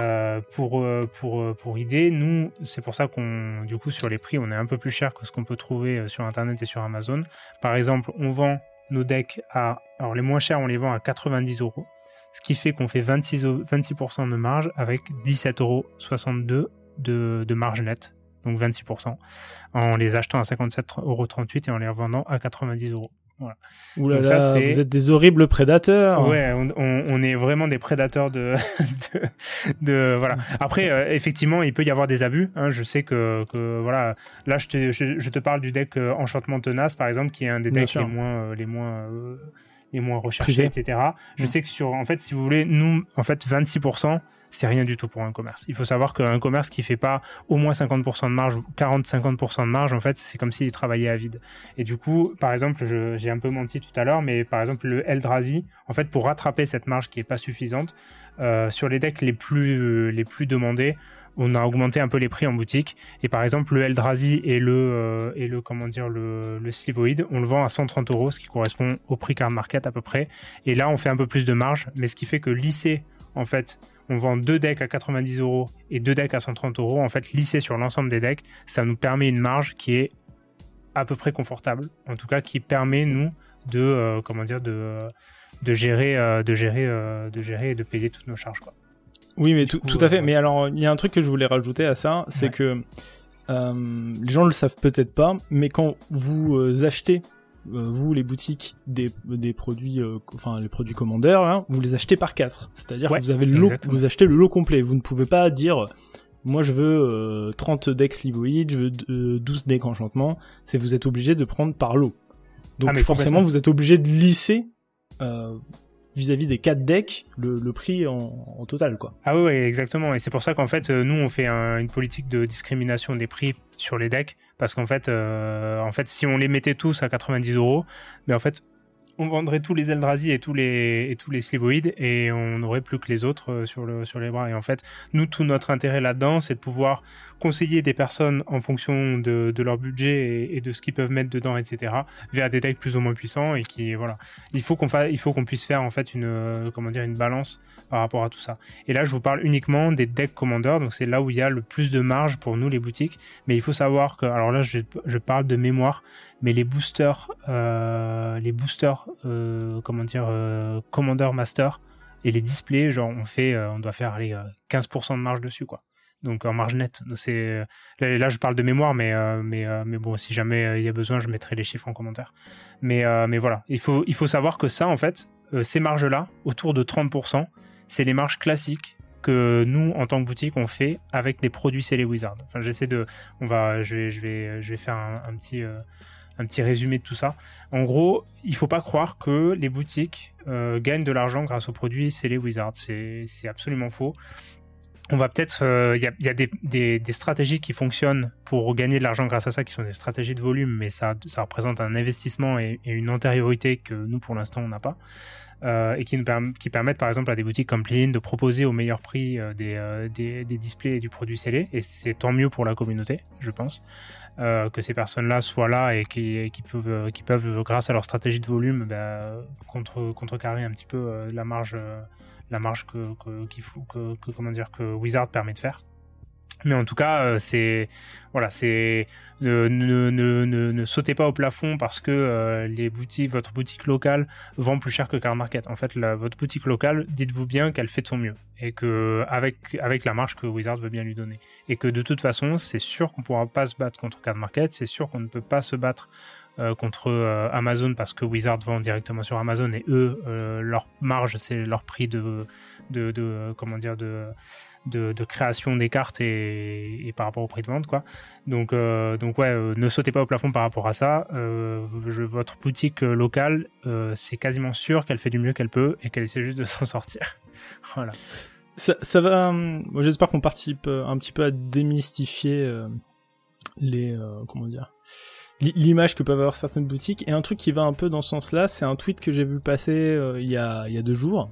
Euh, pour, euh, pour, euh, pour idée, nous, c'est pour ça qu'on, du coup, sur les prix, on est un peu plus cher que ce qu'on peut trouver sur Internet et sur Amazon. Par exemple, on vend nos decks à. Alors, les moins chers, on les vend à 90 euros. Ce qui fait qu'on fait 26, 26% de marge avec 17,62 euros de, de marge nette. Donc 26%. En les achetant à 57,38 euros et en les revendant à 90 euros. Voilà. Ouh là là, vous êtes des horribles prédateurs. Ouais, on, on, est vraiment des prédateurs de, de, voilà. Après, euh, effectivement, il peut y avoir des abus. Hein. Je sais que, que voilà, là, je te, je, te parle du deck euh, Enchantement Tenace, par exemple, qui est un des decks les moins, euh, les moins, les moins recherchés, etc. Je mm. sais que sur, en fait, si vous voulez, nous, en fait, 26% c'est rien du tout pour un commerce. Il faut savoir qu'un commerce qui fait pas au moins 50% de marge, 40-50% de marge, en fait, c'est comme s'il travaillait à vide. Et du coup, par exemple, j'ai un peu menti tout à l'heure, mais par exemple, le Eldrazi, en fait, pour rattraper cette marge qui est pas suffisante, euh, sur les decks les plus, les plus demandés, on a augmenté un peu les prix en boutique. Et par exemple, le Eldrazi et le, euh, et le comment dire, le, le on le vend à 130 euros, ce qui correspond au prix card market à peu près. Et là, on fait un peu plus de marge, mais ce qui fait que lisser, en fait, on vend deux decks à 90 euros et deux decks à 130 euros, en fait, lissé sur l'ensemble des decks, ça nous permet une marge qui est à peu près confortable. En tout cas, qui permet, nous, de, euh, comment dire, de, de gérer, euh, de gérer, euh, de gérer et de payer toutes nos charges, quoi. Oui, mais tout, à fait. Mais alors, il y a un truc que je voulais rajouter à ça, c'est que les gens le savent peut-être pas, mais quand vous achetez vous les boutiques des, des produits euh, enfin les produits commandeurs vous les achetez par quatre. C'est-à-dire que vous avez le lot, vous achetez le lot complet. Vous ne pouvez pas dire moi je veux 30 decks Slivoid, je veux 12 decks enchantement, c'est vous êtes obligé de prendre par lot. Donc ah, forcément vous êtes obligé de lisser vis-à-vis des 4 decks le, prix en, total quoi. Ah oui, exactement. Et c'est pour ça qu'en fait nous on fait une politique de discrimination des prix sur les decks parce qu'en fait en fait si on les mettait tous à 90 euros mais en fait on vendrait tous les Eldrazi et tous les et Slivoïdes et on n'aurait plus que les autres euh, sur sur les bras. Et en fait, nous tout notre intérêt là-dedans, c'est de pouvoir conseiller des personnes en fonction de, de leur budget et, de ce qu'ils peuvent mettre dedans, etc. vers des decks plus ou moins puissants et qui voilà. Il faut qu'on il faut qu'on puisse faire en fait une euh, comment dire une balance par rapport à tout ça. Et là, je vous parle uniquement des decks Commander, donc c'est là où il y a le plus de marge pour nous les boutiques. Mais il faut savoir que alors là, je, je parle de mémoire mais les boosters, euh, les boosters, euh, comment dire, euh, Commander Master et les displays, genre on fait, on doit faire aller 15% de marge dessus quoi. Donc en marge nette. C'est là, je parle de mémoire, mais mais mais bon, si jamais il y a besoin, je mettrai les chiffres en commentaire. Mais mais voilà, il faut il faut savoir que ça en fait, ces marges là, autour de 30%, c'est les marges classiques que nous en tant que boutique on fait avec des produits Célé Wizard. Enfin j'essaie de on va je vais je vais je vais faire un, petit un petit résumé de tout ça. En gros, il faut pas croire que les boutiques euh, gagnent de l'argent grâce aux produits les Wizards. C'est absolument faux. On va peut-être, il euh, y a, des, stratégies qui fonctionnent pour gagner de l'argent grâce à ça, qui sont des stratégies de volume, mais ça, représente un investissement et, une antériorité que nous, pour l'instant, on n'a pas. Euh, et qui, permettent par exemple à des boutiques comme Plin de proposer au meilleur prix des, des, displays du produit scellé et c'est tant mieux pour la communauté je pense euh, que ces personnes-là soient là et qui, peuvent, qui peuvent, grâce à leur stratégie de volume, bah, contre, contrecarrer un petit peu euh, la marge, la marge que, que, que, que, comment dire, que Wizard permet de faire. Mais en tout cas, euh, c'est voilà, c'est ne, ne, ne, ne, sautez pas au plafond parce que euh, les boutiques, votre boutique locale vend plus cher que Card Market. En fait, la, votre boutique locale, dites-vous bien qu'elle fait de son mieux et que avec avec la marge que Wizard veut bien lui donner et que de toute façon, c'est sûr qu'on pourra pas se battre contre Card Market, c'est sûr qu'on ne peut pas se battre euh, contre Amazon parce que Wizard vend directement sur Amazon et eux leur marge c'est leur prix de, de, de comment dire de de, création des cartes et, par rapport au prix de vente quoi. Donc euh, donc ouais euh, ne sautez pas au plafond par rapport à ça. Euh, votre boutique locale c'est quasiment sûr qu'elle fait du mieux qu'elle peut et qu'elle essaie juste de s'en sortir. Voilà. Ça, va j'espère qu'on participe un petit peu à démystifier les comment dire l'image que peuvent avoir certaines boutiques. Et un truc qui va un peu dans ce sens là c'est un tweet que j'ai vu passer il y a il y a deux jours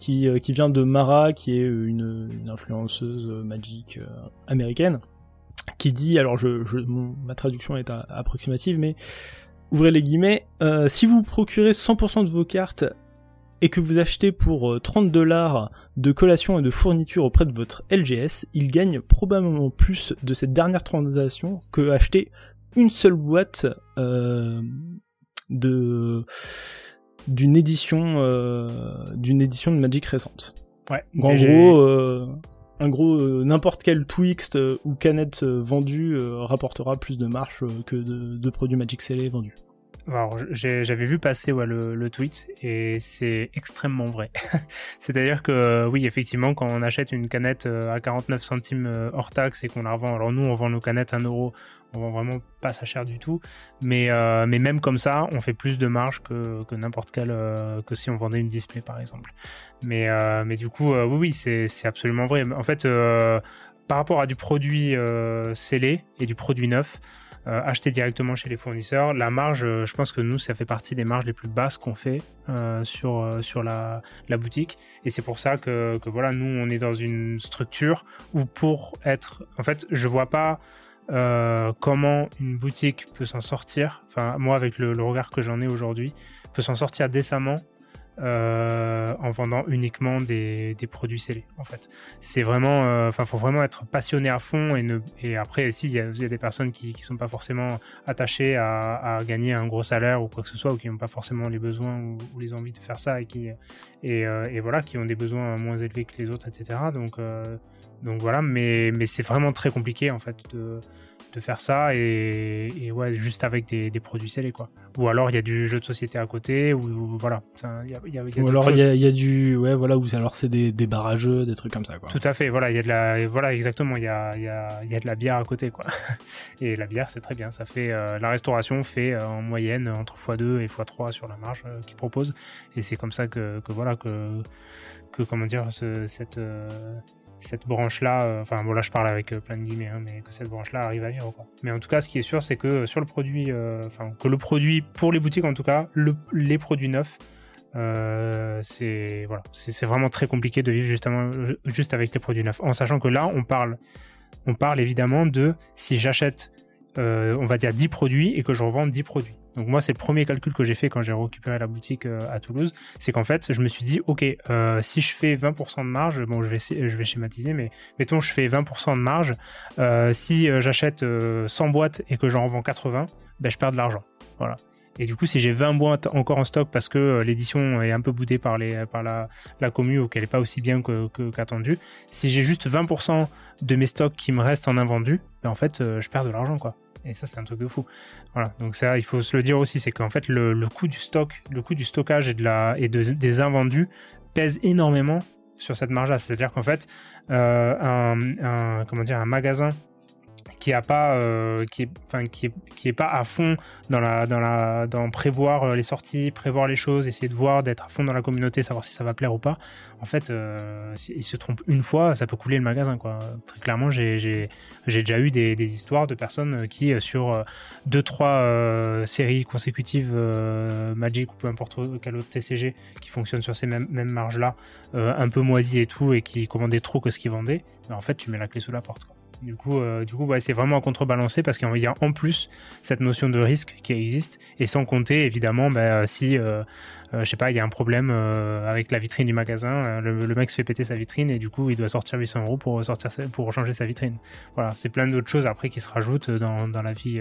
qui, euh, qui vient de Mara, qui est une, influenceuse magique euh, américaine, qui dit, alors je, ma traduction est approximative, mais ouvrez les guillemets, euh, si vous procurez 100% de vos cartes et que vous achetez pour 30 dollars de collation et de fourniture auprès de votre LGS, il gagne probablement plus de cette dernière transaction que acheter une seule boîte euh, de d'une édition euh, d'une édition de Magic récente. Ouais. En gros, euh, un gros euh, n'importe quel Twixt ou canette vendu rapportera plus de marge que de, de produits Magic Scellé vendus. Alors, j'avais vu passer le, tweet et c'est extrêmement vrai. C'est-à-dire que oui, effectivement, quand on achète une canette à 49 centimes hors taxe et qu'on la revend, alors nous on vend nos canettes à 1 euro, on vend vraiment pas ça cher du tout, mais euh, mais même comme ça, on fait plus de marge que, n'importe quel euh, que si on vendait une display par exemple. Mais euh, mais du coup, oui oui, c'est absolument vrai. En fait, par rapport à du produit scellé et du produit neuf. Acheter directement chez les fournisseurs. La marge, je pense que nous, ça fait partie des marges les plus basses qu'on fait sur, sur la, la boutique. Et c'est pour ça que, que, voilà, nous, on est dans une structure où pour être... En fait, je vois pas euh, comment une boutique peut s'en sortir, enfin moi avec le, regard que j'en ai aujourd'hui, peut s'en sortir décemment euh, en vendant uniquement des, produits scellés en fait. C'est vraiment, euh, enfin faut vraiment être passionné à fond et, et après si il y, a des personnes qui qui sont pas forcément attachées à, gagner un gros salaire ou quoi que ce soit ou qui n'ont pas forcément les besoins ou, les envies de faire ça et qui et, et, voilà qui ont des besoins moins élevés que les autres etc. Donc donc voilà mais mais c'est vraiment très compliqué en fait de de faire ça et, et ouais, juste avec des, des, produits scellés, quoi. Ou alors il y a du jeu de société à côté, ou, voilà. Y a, y a, y a ou alors il y, a, du, ouais, voilà, ou alors c'est des, des barrageux, des trucs comme ça, quoi. Tout à fait, voilà, il y a de la, voilà, exactement, il y a, y, a, y a de la bière à côté, quoi. et la bière, c'est très bien, ça fait, euh, la restauration fait euh, en moyenne entre x2 et x3 sur la marge euh, qu'ils proposent, et c'est comme ça que, que voilà, que, que comment dire, ce, cette, cette branche-là, euh, enfin bon là je parle avec euh, plein de guillemets, hein, mais que cette branche-là arrive à vivre. Quoi. Mais en tout cas, ce qui est sûr, c'est que sur le produit, euh, enfin que le produit pour les boutiques en tout cas, le, les produits neufs, c'est voilà, c'est vraiment très compliqué de vivre justement juste avec les produits neufs, en sachant que là on parle, on parle évidemment de si j'achète, on va dire 10 produits et que je revends 10 produits. Donc moi, c'est le premier calcul que j'ai fait quand j'ai récupéré la boutique euh, à Toulouse, c'est qu'en fait, je me suis dit, ok, euh, si je fais 20% de marge, bon, je vais schématiser, mais mettons, je fais 20% de marge. Euh, si j'achète 100 boîtes et que j'en revends 80, ben je perds de l'argent. Voilà. Et du coup, si j'ai 20 boîtes encore en stock parce que l'édition est un peu boudée par, la, la commu ou qu'elle n'est pas aussi bien qu'attendu, que, si j'ai juste 20% de mes stocks qui me restent en invendu, ben en fait, je perds de l'argent, quoi. Et ça, c'est un truc de fou. Voilà. Donc ça, il faut se le dire aussi, c'est qu'en fait, le, coût du stock, le coût du stockage et, des invendus pèse énormément sur cette marge-là. C'est-à-dire qu'en fait, euh, comment dire, un magasin qui a pas euh, qui est enfin qui est, qui pas à fond dans la dans la dans prévoir euh, les sorties prévoir les choses essayer de voir d'être à fond dans la communauté savoir si ça va plaire ou pas en fait euh, il se trompe une fois ça peut couler le magasin quoi très clairement j'ai j'ai déjà eu des, des histoires de personnes qui sur deux trois séries consécutives Magic ou peu importe quel autre TCG qui fonctionne sur ces mêmes, marges là un peu moisi et tout et qui commandaient trop que ce qu'ils vendaient en fait tu mets la clé sous la porte quoi. Du coup, euh, du coup c'est vraiment à contrebalancer parce qu'il y a en plus cette notion de risque qui existe. Et sans compter évidemment bah, si euh, je sais pas, il y a un problème avec la vitrine du magasin, le, mec se fait péter sa vitrine et du coup il doit sortir 800 euros pour sortir pour changer sa vitrine. Voilà, c'est plein d'autres choses après qui se rajoutent dans, dans la vie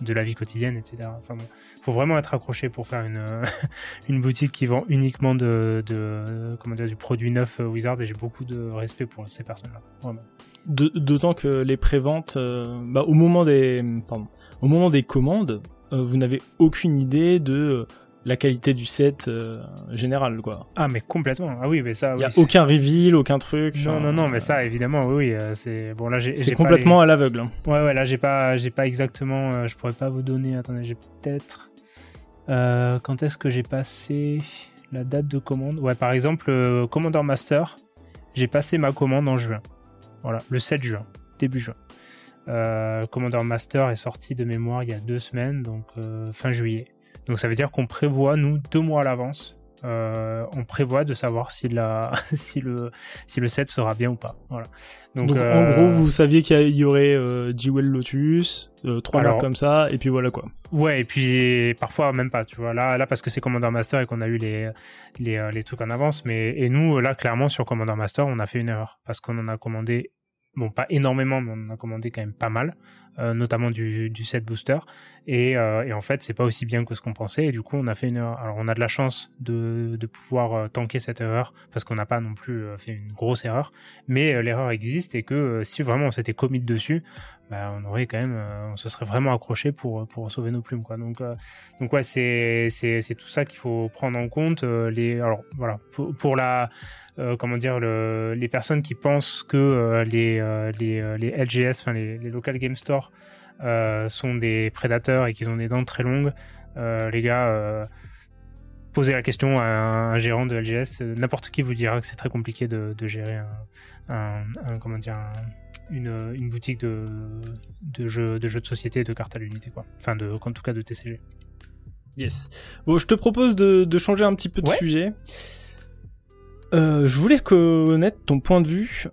de la vie quotidienne, etc. Enfin bon, faut vraiment être accroché pour faire une une boutique qui vend uniquement de, de comment dire du produit neuf Wizard et j'ai beaucoup de respect pour ces personnes-là. Vraiment. D'autant que les préventes, euh, bah, au moment des, pardon, au moment des commandes, euh, vous n'avez aucune idée de euh, la qualité du set général, quoi. Ah, mais complètement. Ah oui, mais ça. Il y a aucun reveal, aucun truc. Non, non, non, mais ça, évidemment, oui, c'est bon là, j'ai. C'est complètement à l'aveugle. Hein. Ouais, ouais, là, j'ai pas, j'ai pas exactement. je pourrais pas vous donner. Attendez, j'ai peut-être. quand est-ce que j'ai passé la date de commande? Ouais, par exemple, Commander Master, j'ai passé ma commande en juin. Voilà, le 7 juin, début juin. Euh, Commander Master est sorti de mémoire il y a deux semaines, donc euh, fin juillet. Donc ça veut dire qu'on prévoit, nous, deux mois à l'avance, euh, on prévoit de savoir si, la, si, le, si le set sera bien ou pas. Voilà. Donc, en gros, vous saviez qu'il y aurait euh, Jewel Lotus, trois Alors, comme ça, et puis voilà quoi. Ouais, et puis parfois même pas, tu vois. Là, là parce que c'est Commander Master et qu'on a eu les, les, les trucs en avance, mais et nous, là, clairement, sur Commander Master, on a fait une erreur parce qu'on en a commandé bon pas énormément mais on en a commandé quand même pas mal euh, notamment du, set booster. Et, euh, et en fait c'est pas aussi bien que ce qu'on pensait. Et du coup on a fait une erreur. Alors on a de la chance de, pouvoir euh, tanker cette erreur parce qu'on n'a pas non plus fait une grosse erreur. Mais l'erreur existe et que si vraiment on s'était commit dessus bah, on aurait quand même on se serait vraiment accroché pour pour sauver nos plumes quoi. Donc donc ouais c'est c'est tout ça qu'il faut prendre en compte les alors voilà. Pour, la comment dire, le, les personnes qui pensent que les, les, les, LGS, enfin les, les, local game stores, sont des prédateurs et qu'ils ont des dents très longues, les gars, posez la question à un, gérant de LGS. N'importe qui vous dira que c'est très compliqué de, de gérer un, un, comment dire, une, une, boutique de, de, jeux, de jeux de société de cartes à l'unité, quoi. Enfin, de, en tout cas de TCG. Yes. Bon, je te propose de, de changer un petit peu de ouais. sujet. Euh, je voulais connaître ton point de vue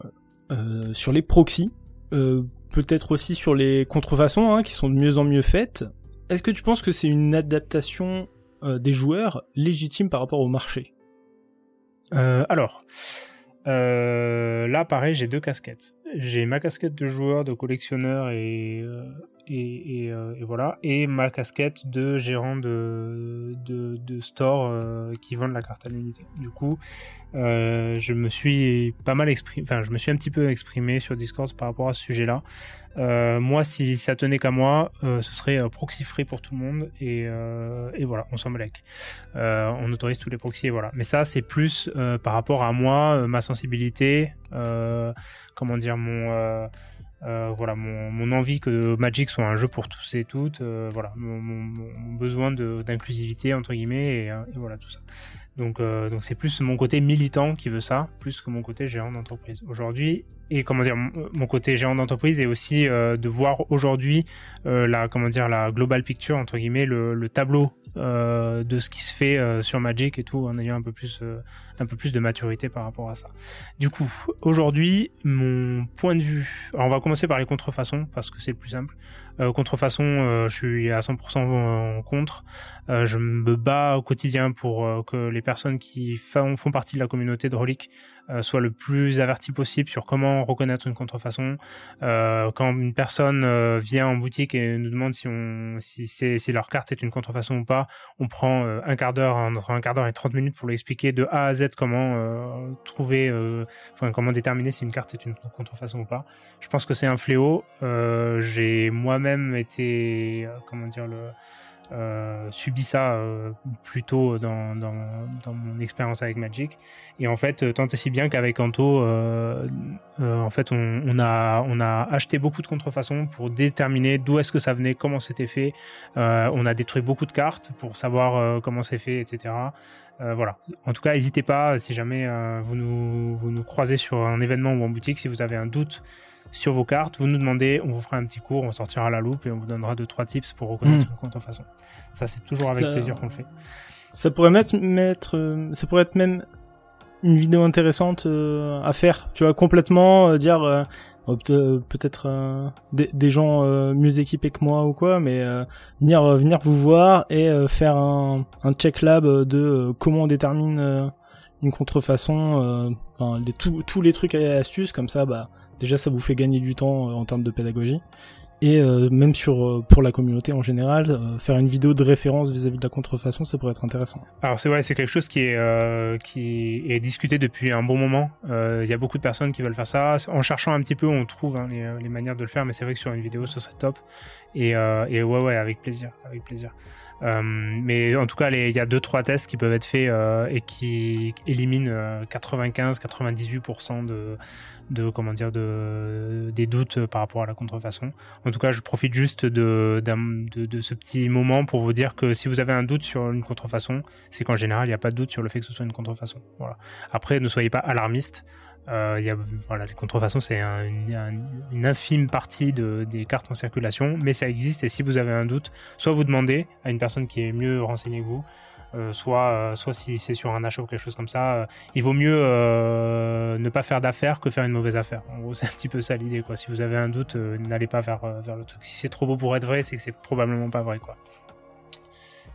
euh, sur les proxys, euh, peut-être aussi sur les contrefaçons hein, qui sont de mieux en mieux faites. Est-ce que tu penses que c'est une adaptation euh, des joueurs légitime par rapport au marché? Euh, Alors, là pareil, j'ai deux casquettes. J'ai ma casquette de joueur, de collectionneur et, et, et, voilà et ma casquette de gérant de store qui vendent la carte à l'unité. Du coup, je me suis pas mal exprimé, enfin je me suis un petit peu exprimé sur Discord par rapport à ce sujet-là. Euh, moi, si ça tenait qu'à moi, euh, ce serait euh, proxy free pour tout le monde et, et voilà, on s'en blague. on autorise tous les proxys et voilà. Mais ça, c'est plus par rapport à moi, ma sensibilité, comment dire, mon voilà, mon, mon, envie que Magic soit un jeu pour tous et toutes, voilà, mon, mon, besoin d'inclusivité entre guillemets et, et, voilà tout ça. Donc, euh, donc c'est plus mon côté militant qui veut ça, plus que mon côté gérant d'entreprise. Aujourd'hui, et comment dire, mon côté gérant d'entreprise est aussi euh, de voir aujourd'hui euh, la, comment dire, la global picture entre guillemets, le, le tableau euh, de ce qui se fait euh, sur Magic et tout, en ayant un peu plus, euh, un peu plus de maturité par rapport à ça. Du coup, aujourd'hui, mon point de vue, alors on va commencer par les contrefaçons parce que c'est le plus simple. Euh, contrefaçon, euh, je suis à 100% contre. Euh, je me bats au quotidien pour que les personnes qui font, partie de la communauté de Relic soit le plus averti possible sur comment reconnaître une contrefaçon. Euh, quand une personne euh, vient en boutique et nous demande si on si leur carte est une contrefaçon ou pas, on prend un quart d'heure entre un quart d'heure et 30 minutes pour lui expliquer de A à Z comment trouver enfin comment déterminer si une carte est une contrefaçon ou pas. Je pense que c'est un fléau. j'ai moi-même été comment dire le euh, ça euh, plutôt dans, dans, dans, mon expérience avec Magic. Et en fait, tant et si bien qu'avec Anto, euh, euh, en fait, on, on, a, on a acheté beaucoup de contrefaçons pour déterminer d'où est-ce que ça venait, comment c'était fait. on a détruit beaucoup de cartes pour savoir comment c'est fait, etc. voilà. En tout cas, n'hésitez pas si jamais vous, nous, vous nous croisez sur un événement ou en boutique, si vous avez un doute sur vos cartes, vous nous demandez, on vous fera un petit cours, on sortira la loupe et on vous donnera deux trois tips pour reconnaître mmh. une contrefaçon. Ça c'est toujours avec plaisir qu'on le fait. Ça pourrait mettre, mettre euh, ça pourrait être même une vidéo intéressante euh, à faire, tu vois, complètement euh, dire peut-être des, gens mieux équipés que moi ou quoi, mais venir venir vous voir et faire un, un check lab de comment on détermine une contrefaçon, enfin les tous les trucs et astuces comme ça, bah Déjà, ça vous fait gagner du temps euh, en termes de pédagogie. Et euh, même sur euh, pour la communauté en général, faire une vidéo de référence vis-à-vis de la contrefaçon, ça pourrait être intéressant. Alors c'est vrai, c'est quelque chose qui est discuté depuis un bon moment. Il y a beaucoup de personnes qui veulent faire ça. En cherchant un petit peu, on trouve hein, les, les, manières de le faire, mais c'est vrai que sur une vidéo, ce serait top. Et, et ouais, ouais, avec plaisir, avec plaisir. Euh, mais en tout cas, il y a deux trois tests qui peuvent être faits euh, et qui éliminent 95-98% euh, de, comment dire de des doutes par rapport à la contrefaçon. En tout cas, je profite juste de, ce petit moment pour vous dire que si vous avez un doute sur une contrefaçon, c'est qu'en général, il n'y a pas de doute sur le fait que ce soit une contrefaçon. Après, ne soyez pas alarmiste. Euh, y a, voilà, les contrefaçons, c'est une infime partie de, des cartes en circulation, mais ça existe. Et si vous avez un doute, soit vous demandez à une personne qui est mieux renseignée que vous, euh, soit, euh, soit si c'est sur un achat ou quelque chose comme ça, euh, il vaut mieux ne pas faire d'affaires que faire une mauvaise affaire. En gros, c'est un petit peu ça l'idée. Quoi. Si vous avez un doute, n'allez pas vers, vers le truc. Si c'est trop beau pour être vrai, c'est que c'est probablement pas vrai. Quoi.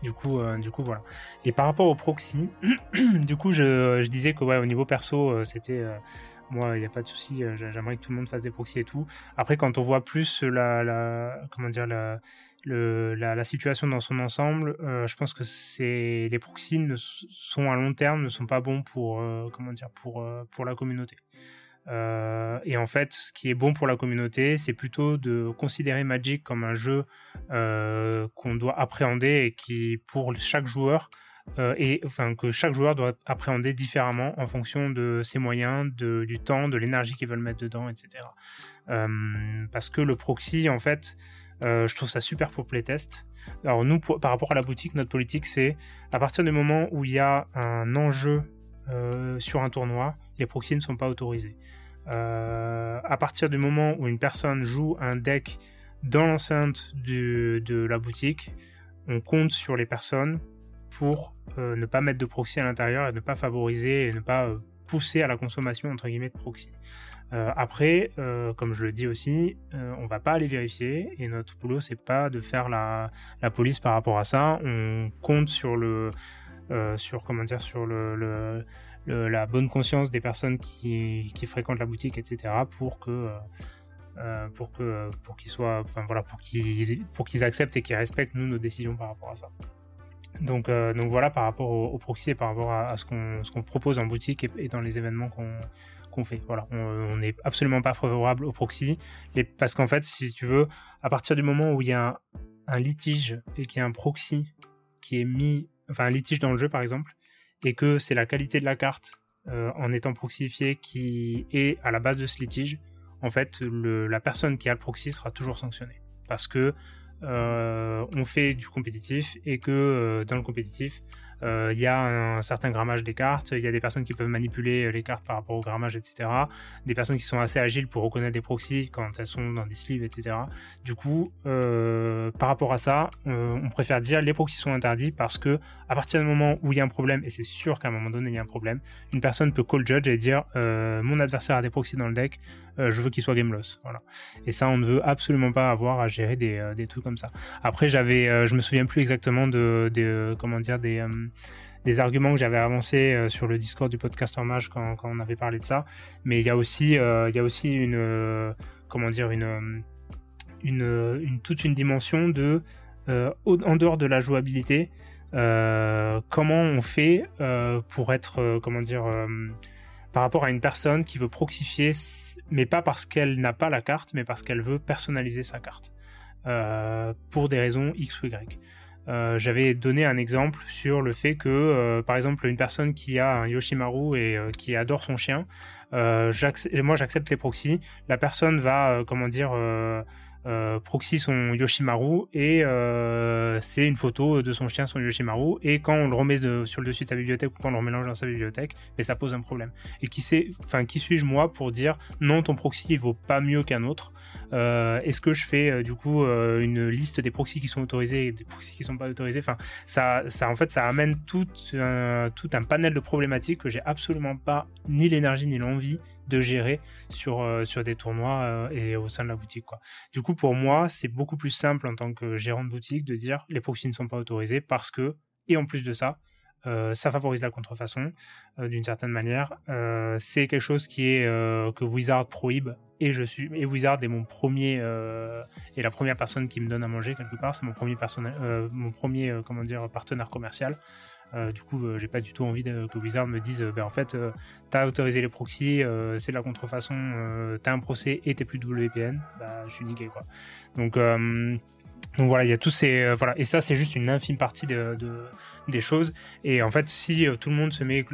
Du coup, euh, du coup, voilà. Et par rapport au proxy, du coup, je, disais que ouais, au niveau perso, euh, c'était euh, moi, il n'y a pas de souci. J'aimerais que tout le monde fasse des proxys et tout. Après, quand on voit plus la, comment dire la, situation dans son ensemble, je pense que les proxys ne sont à long terme ne sont pas bons pour comment dire pour pour la communauté. Euh, et en fait, ce qui est bon pour la communauté, c'est plutôt de considérer Magic comme un jeu euh, qu'on doit appréhender et qui, pour chaque joueur, euh, et enfin que chaque joueur doit appréhender différemment en fonction de ses moyens, de, du temps, de l'énergie qu'ils veulent mettre dedans, etc. Parce que le proxy, en fait, je trouve ça super pour playtest. Alors nous, par rapport à la boutique, notre politique, c'est à partir du moment où il y a un enjeu sur un tournoi, les proxys ne sont pas autorisés. Euh, à partir du moment où une personne joue un deck dans l'enceinte de la boutique, on compte sur les personnes pour euh, ne pas mettre de proxy à l'intérieur et ne pas favoriser et ne pas euh, pousser à la consommation entre guillemets de proxy. après, comme je le dis aussi, on va pas aller vérifier et notre boulot c'est pas de faire la, la, police par rapport à ça. On compte sur le sur comment dire sur le la bonne conscience des personnes qui, fréquentent la boutique, etc., pour que, euh, pour que pour qu'ils soient, enfin voilà, pour qu'ils pour qu'ils acceptent et qu'ils respectent nous nos décisions par rapport à ça. Donc, donc voilà par rapport au, proxy et par rapport à, ce qu'on ce qu'on propose en boutique et, dans les événements qu'on qu'on fait. Voilà, on n'est absolument pas favorable au proxy, parce qu'en fait, si tu veux, à partir du moment où il y a un litige et qu'il y a un proxy qui est mis, enfin un litige dans le jeu par exemple, et que c'est la qualité de la carte euh, en étant proxifiée qui est à la base de ce litige, en fait, le, la personne qui a le proxy sera toujours sanctionnée. Parce que euh, on fait du compétitif et que euh, dans le compétitif, il y a un, certain grammage des cartes, il y a des personnes qui peuvent manipuler euh, les cartes par rapport au grammage, etc. Des personnes qui sont assez agiles pour reconnaître des proxys quand elles sont dans des sleeves, etc. Du coup, euh, par rapport à ça, on préfère dire les proxys sont interdits parce que à partir du moment où il y a un problème, et c'est sûr qu'à un moment donné il y a un problème, une personne peut call judge et dire mon adversaire a des proxys dans le deck, je veux qu'il soit game loss. Voilà. Et ça, on ne veut absolument pas avoir à gérer des, des trucs comme ça. Après, j'avais, je me souviens plus exactement de comment dire des des arguments que j'avais avancés euh, sur le Discord du podcaster Mage quand, quand, on avait parlé de ça. Mais il y a aussi, euh, il y a aussi une, euh, comment dire, une, une, toute une dimension de, en dehors de la jouabilité, comment on fait pour être, comment dire, par rapport à une personne qui veut proxifier, mais pas parce qu'elle n'a pas la carte, mais parce qu'elle veut personnaliser sa carte. pour des raisons X ou Y. Euh, j'avais donné un exemple sur le fait que, euh, par exemple, une personne qui a un Yoshimaru et euh, qui adore son chien, moi j'accepte les proxys. La personne va, comment dire, proxy son Yoshimaru et c'est une photo de son chien son Yoshimaru. Et quand on le remet sur le dessus de sa bibliothèque ou quand on le remélange dans sa bibliothèque mais ça pose un problème. Et qui qui suis-je moi pour dire non ton proxy il vaut pas mieux qu'un autre? Euh, est-ce que je fais du coup une liste des proxys qui sont autorisés et des proxys qui sont pas autorisés? Enfin ça ça en fait ça amène tout un, panel de problématiques que j'ai absolument pas ni l'énergie ni l'envie de gérer sur, euh, sur des tournois euh, et au sein de la boutique. Du coup, pour moi, c'est beaucoup plus simple en tant que gérant de boutique de dire les proxys ne sont pas autorisés parce que, et en plus de ça, euh, ça favorise la contrefaçon d'une certaine manière. c'est quelque chose qui est que Wizard prohibe et je suis et Wizard est mon premier et la première personne qui me donne à manger quelque part. C'est mon premier mon premier comment dire partenaire commercial. Euh, du coup, euh, j'ai pas du tout envie que Wizard me dise, ben en fait, t'as autorisé les proxys, c'est de la contrefaçon, t'as un procès et t'es plus WPN, bah, je suis niqué quoi. Donc, donc voilà, il y a tous ces voilà, et ça c'est juste une infime partie de, des choses. Et en fait, si tout le monde se met,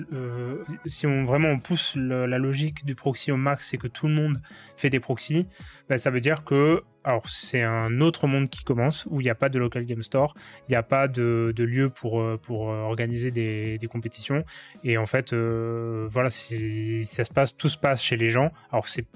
si on vraiment on pousse la logique du proxy au max, et que tout le monde fait des proxys, ben, ça veut dire que alors c'est un autre monde qui commence où il n'y a pas de local game store, il n'y a pas de, lieu pour euh, pour euh, organiser des, compétitions et en fait euh, voilà ça se passe tout se passe chez les gens. Alors c'est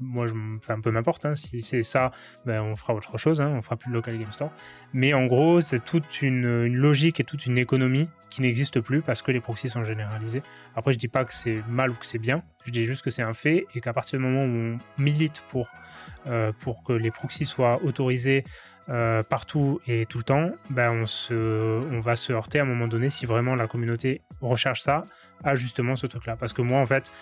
moi je enfin peu m'importe hein, si c'est ça ben on fera autre chose hein, on fera plus de local game store. Mais en gros c'est toute une, une logique et toute une économie qui n'existe plus parce que les proxys sont généralisés. Après je dis pas que c'est mal ou que c'est bien, je dis juste que c'est un fait et qu'à partir du moment où on milite pour pour que les proxys soient autorisés euh, partout et tout le temps, ben on va se heurter à un moment donné si vraiment la communauté recherche ça justement ce truc-là. Parce que moi, en fait,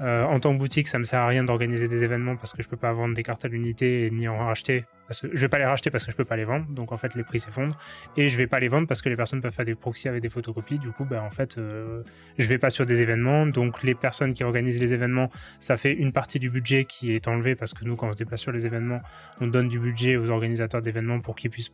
euh, en tant que boutique, ça me sert à rien d'organiser des événements parce que je peux pas vendre des cartes à l'unité ni en racheter. Parce que je vais pas les racheter parce que je peux pas les vendre. Donc en fait, les prix s'effondrent. Et je vais pas les vendre parce que les personnes peuvent faire des proxys avec des photocopies. Du coup, ben en fait, euh, je vais pas sur des événements. Donc les personnes qui organisent les événements, ça fait une partie du budget qui est enlevé parce que nous, quand on se déplace sur les événements, on donne du budget aux organisateurs d'événements pour qu'ils puissent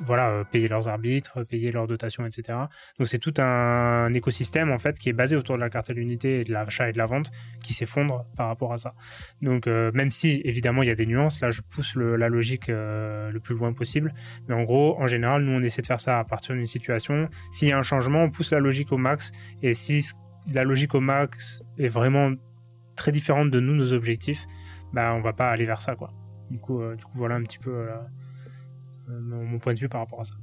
voilà, euh, payer leurs arbitres, payer leurs dotations, etc. Donc c'est tout un écosystème en fait qui est basé autour de la carte à l'unité et de l'achat et de la vente qui s'effondre par rapport à ça. Donc euh, même si évidemment il y a des nuances, là je pousse la logique euh, le plus loin possible, mais en gros en général nous on essaie de faire ça à partir d'une situation. S'il y a un changement, on pousse la logique au max et si la logique au max est vraiment très différente de nous nos objectifs, bah on va pas aller vers ça quoi. Du coup, du coup voilà un petit peu. Euh, mon, point de vue par rapport à ça.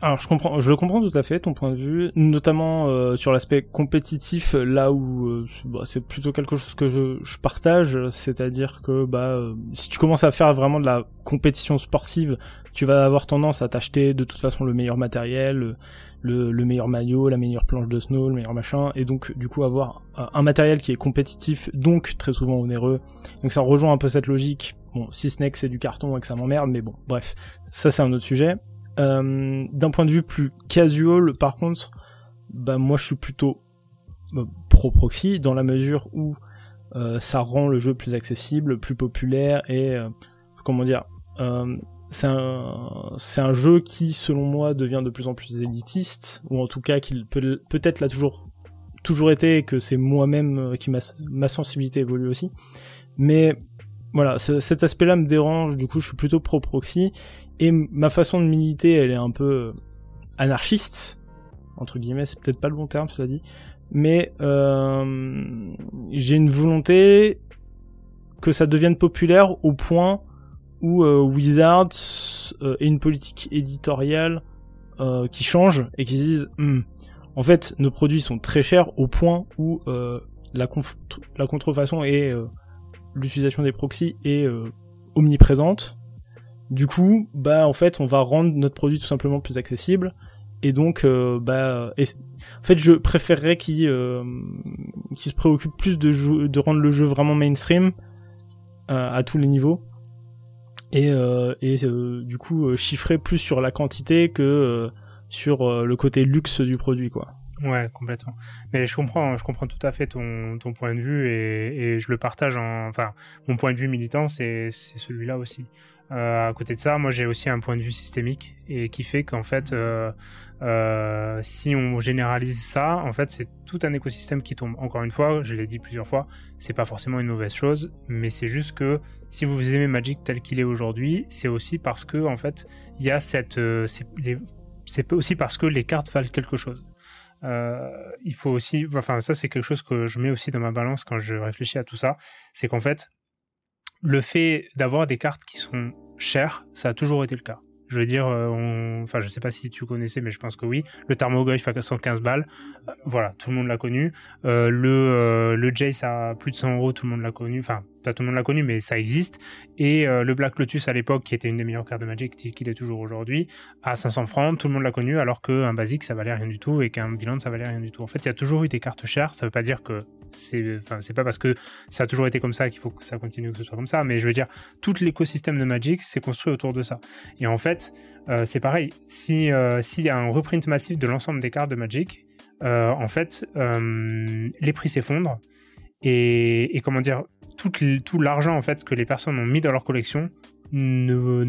Alors je comprends, je comprends tout à fait ton point de vue, notamment euh, sur l'aspect compétitif, là où euh, bah, c'est plutôt quelque chose que je, je partage, c'est-à-dire que bah euh, si tu commences à faire vraiment de la compétition sportive, tu vas avoir tendance à t'acheter de toute façon le meilleur matériel, le, le, meilleur maillot, la meilleure planche de snow, le meilleur machin, et donc du coup avoir un matériel qui est compétitif, donc très souvent onéreux. Donc ça rejoint un peu cette logique. Bon, si ce n'est que c'est du carton et que ça m'emmerde, mais bon, bref, ça c'est un autre sujet. Euh, d'un point de vue plus casual, par contre, bah moi je suis plutôt bah, pro proxy dans la mesure où euh, ça rend le jeu plus accessible, plus populaire et euh, comment dire, c'est un jeu qui selon moi devient de plus en plus élitiste ou en tout cas qu'il peut peut-être l'a toujours toujours été et que c'est moi-même qui ma ma sensibilité évolue aussi. Mais voilà, cet aspect-là me dérange, du coup je suis plutôt pro proxy et ma façon de militer, elle est un peu euh, anarchiste, entre guillemets, c'est peut-être pas le bon terme, cela dit, mais euh, j'ai une volonté que ça devienne populaire au point où euh, Wizards euh, ait une politique éditoriale euh, qui change et qui disent hmm, en fait nos produits sont très chers au point où la, contrefaçon et l'utilisation des proxys est omniprésente du coup, bah en fait, on va rendre notre produit tout simplement plus accessible. Et donc, euh, bah, en fait, je préférerais qu'ils euh, se préoccupent plus de, de rendre le jeu vraiment mainstream euh, à tous les niveaux. Et, et du coup, chiffrer plus sur la quantité que sur le côté luxe du produit, quoi. Ouais, complètement. Mais je comprends, je comprends tout à fait ton, ton point de vue et, et je le partage. En, enfin, mon point de vue militant, c'est celui-là aussi. Euh, à côté de ça, moi j'ai aussi un point de vue systémique et qui fait qu'en fait, euh, euh, si on généralise ça, en fait c'est tout un écosystème qui tombe. Encore une fois, je l'ai dit plusieurs fois, c'est pas forcément une mauvaise chose, mais c'est juste que si vous aimez Magic tel qu'il est aujourd'hui, c'est aussi parce que en fait il y a cette, c'est aussi parce que les cartes valent quelque chose. Euh, il faut aussi, enfin ça c'est quelque chose que je mets aussi dans ma balance quand je réfléchis à tout ça, c'est qu'en fait le fait d'avoir des cartes qui sont cher, ça a toujours été le cas. Je veux dire, euh, on... enfin, je sais pas si tu connaissais, mais je pense que oui. Le Thermogolf à 115 balles, euh, voilà, tout le monde l'a connu. Euh, le euh, le Jace à plus de 100 euros, tout le monde l'a connu. Enfin, tout le monde l'a connu, mais ça existe. Et le Black Lotus à l'époque, qui était une des meilleures cartes de Magic, qu'il est toujours aujourd'hui, à 500 francs, tout le monde l'a connu, alors qu'un basique, ça valait rien du tout, et qu'un bilan, ça valait rien du tout. En fait, il y a toujours eu des cartes chères. Ça veut pas dire que c'est pas parce que ça a toujours été comme ça qu'il faut que ça continue que ce soit comme ça mais je veux dire tout l'écosystème de Magic c'est construit autour de ça et en fait euh, c'est pareil si euh, y a un reprint massif de l'ensemble des cartes de Magic euh, en fait les prix s'effondrent et, et, comment dire tout, l'argent en fait que les personnes ont mis dans leur collection ne,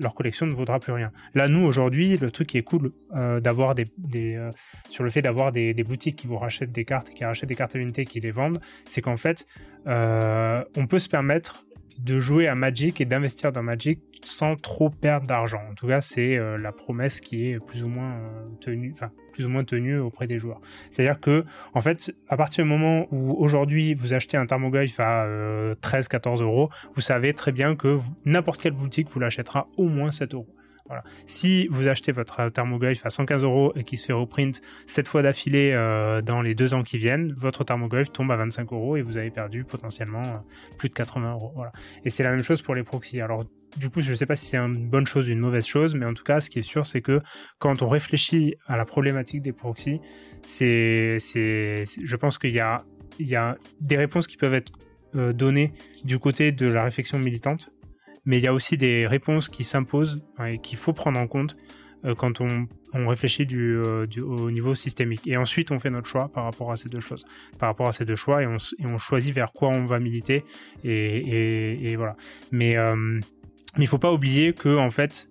leur, collection ne vaudra plus rien. Là, nous, aujourd'hui, le truc qui est cool euh, d'avoir des, euh, sur le fait d'avoir des, boutiques qui vous rachètent des cartes, qui rachètent des cartes à unité, qui les vendent, c'est qu'en fait, euh, on peut se permettre de jouer à Magic et d'investir dans Magic sans trop perdre d'argent. En tout cas, c'est la promesse qui est plus ou moins tenue, plus ou moins tenue auprès des joueurs. C'est-à-dire que, en fait, à partir du moment où aujourd'hui vous achetez un Thermoglyph à 13-14 euh, euros, vous savez très bien que n'importe quelle boutique vous l'achètera au moins 7 euros. Si vous achetez votre thermoglyph à 115 euros et qui se fait reprint 7 fois d'affilée euh, dans les deux ans qui viennent, votre thermoglyph tombe à 25 euros et vous avez perdu potentiellement euh, plus de 80 euros. Et c'est la même chose pour les proxys. Alors du coup, je ne sais pas si c'est une bonne chose ou une mauvaise chose, mais en tout cas, ce qui est sûr, c'est que quand on réfléchit à la problématique des proxys, c'est, c'est, je pense qu'il y a, il y a des réponses qui peuvent être euh, données du côté de la réflexion militante mais il y a aussi des réponses qui s'imposent et qu'il faut prendre en compte euh, quand on, on réfléchit euh, du, au niveau systémique. Et ensuite, on fait notre choix par rapport à ces deux choses, par rapport à ces deux choix, et on, et on choisit vers quoi on va militer. Et, et, et voilà. Mais euh, il faut pas oublier que en fait,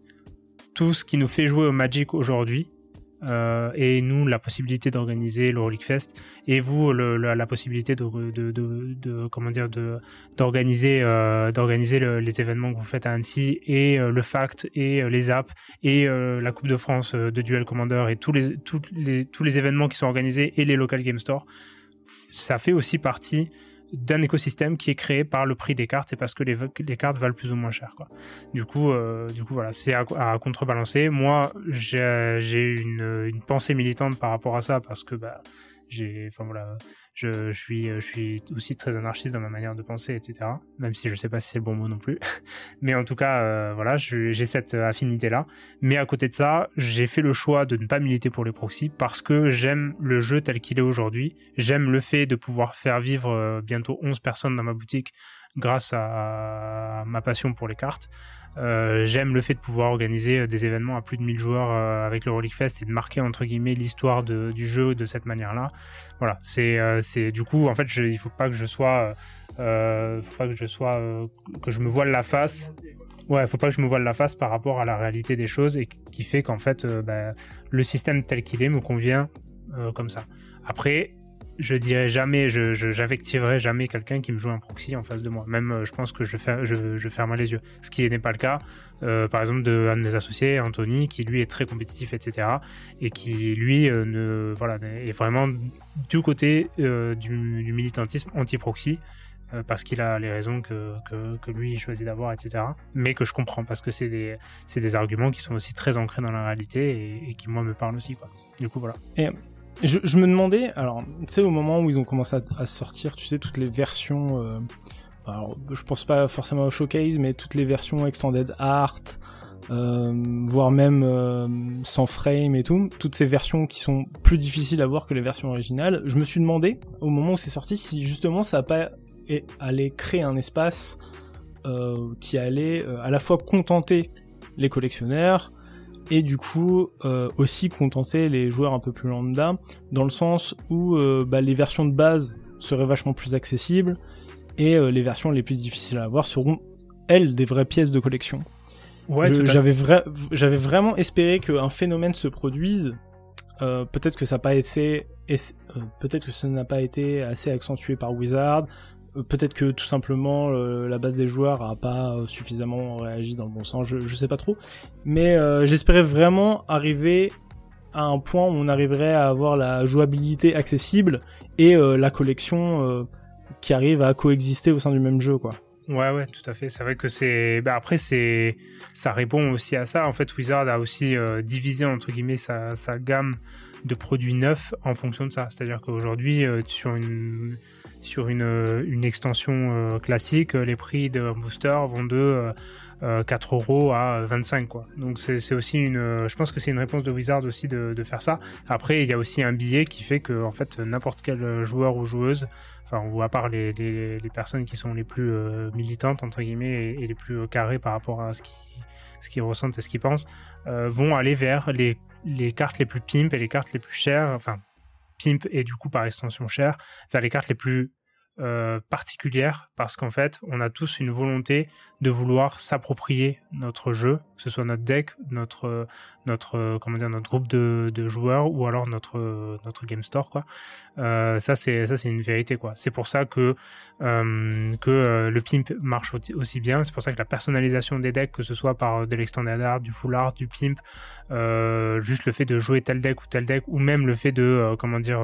tout ce qui nous fait jouer au Magic aujourd'hui, euh, et nous la possibilité d'organiser le Fest et vous la possibilité de, comment dire d'organiser euh, d'organiser les événements que vous faites à Annecy et euh, le Fact et les apps et la Coupe de France de Duel Commander et tous les, tous les tous les événements qui sont organisés et les local game store ça fait aussi partie d'un écosystème qui est créé par le prix des cartes et parce que les, cartes valent plus ou moins cher. Quoi. Du coup, euh, du coup voilà, c'est à, à, contrebalancer. Moi, j'ai une, une pensée militante par rapport à ça parce que bah, j'ai, enfin voilà, je, je, suis, je suis aussi très anarchiste dans ma manière de penser, etc. Même si je sais pas si c'est le bon mot non plus. Mais en tout cas, euh, voilà, j'ai cette affinité-là. Mais à côté de ça, j'ai fait le choix de ne pas militer pour les proxys parce que j'aime le jeu tel qu'il est aujourd'hui. J'aime le fait de pouvoir faire vivre euh, bientôt 11 personnes dans ma boutique grâce à ma passion pour les cartes. Euh, j'aime le fait de pouvoir organiser euh, des événements à plus de 1000 joueurs euh, avec le Relic Fest et de marquer entre guillemets l'histoire du jeu de cette manière-là. Voilà, c'est c'est du coup en fait il faut pas que je sois faut pas que je sois que je me voile la face. Ouais, faut pas que je me voile la face par rapport à la réalité des choses et qui fait qu'en fait bah, le système tel qu'il est me convient comme ça. Après, je dirais jamais, je, j'affectiverai jamais quelqu'un qui me joue un proxy en face de moi. Même, euh, je pense que je, ferme les yeux. Ce qui n'est pas le cas, euh, par exemple, de de mes associés, Anthony, qui lui est très compétitif, etc. Et qui, lui, euh, voilà, est vraiment du côté du, militantisme anti-proxy. parce qu'il a les raisons que, lui choisit d'avoir, etc. Mais que je comprends parce que c'est des, arguments qui sont aussi très ancrés dans la réalité et, qui, moi, me parlent aussi. Du coup, voilà. Et je, me demandais, alors, tu sais, au moment où ils ont commencé à, sortir, tu sais, toutes les versions, euh, alors, je pense pas forcément au showcase, mais toutes les versions extended art, euh, voire même euh, sans frame et tout, toutes ces versions qui sont plus difficiles à voir que les versions originales, je me suis demandé, au moment où c'est sorti, si justement ça a pas allé créer un espace qui allait à la fois contenter les collectionneurs, et du coup euh, aussi contenter les joueurs un peu plus lambda dans le sens où euh, bah, les versions de base seraient vachement plus accessibles et euh, les versions les plus difficiles à avoir seront elles des vraies pièces de collection. Ouais, j'avais j'avais vraiment espéré qu'un phénomène se produise. peut-être que ça n'a pas été peut-être que ça n'a pas été assez accentué par Wizard, peut-être que tout simplement euh, la base des joueurs a pas euh, suffisamment réagi dans le bon sens, je, je sais pas trop. Mais j'espérais vraiment arriver à un point où on arriverait à avoir la jouabilité accessible et la collection qui arrive à coexister au sein du même jeu, quoi. Ouais, ouais, tout à fait. C'est vrai que c'est. Bah après, c'est. Ça répond aussi à ça. En fait, Wizard a aussi divisé entre guillemets sa gamme de produits neufs en fonction de ça. C'est-à-dire qu'aujourd'hui, sur une sur une, euh, une extension euh, classique, les prix d'un booster vont de 4 euh, euros à 25 quoi. Donc c'est aussi une, je pense que c'est une réponse de Wizard aussi de, de, faire ça. Après il y a aussi un billet qui fait que en fait n'importe quel joueur ou joueuse, enfin ou à part les, les, les personnes qui sont les plus militantes entre guillemets et, les plus carrées par rapport à ce qu'ils ce qu'ils ressentent et ce qu'ils pensent, vont aller vers les, les cartes les plus pimp et les cartes les plus chères, enfin pimp et du coup par extension cher, vers les cartes les plus euh, particulières parce qu'en fait on a tous une volonté de vouloir s'approprier notre jeu, que ce soit notre deck, notre notre comment dire notre groupe de, joueurs ou alors notre notre game store quoi. Euh, ça c'est ça c'est une vérité quoi. C'est pour ça que euh, que euh, le pimp marche aussi bien. C'est pour ça que la personnalisation des decks, que ce soit par de l'extended art, du full art, du pimp, euh, juste le fait de jouer tel deck ou tel deck, ou même le fait de euh, comment dire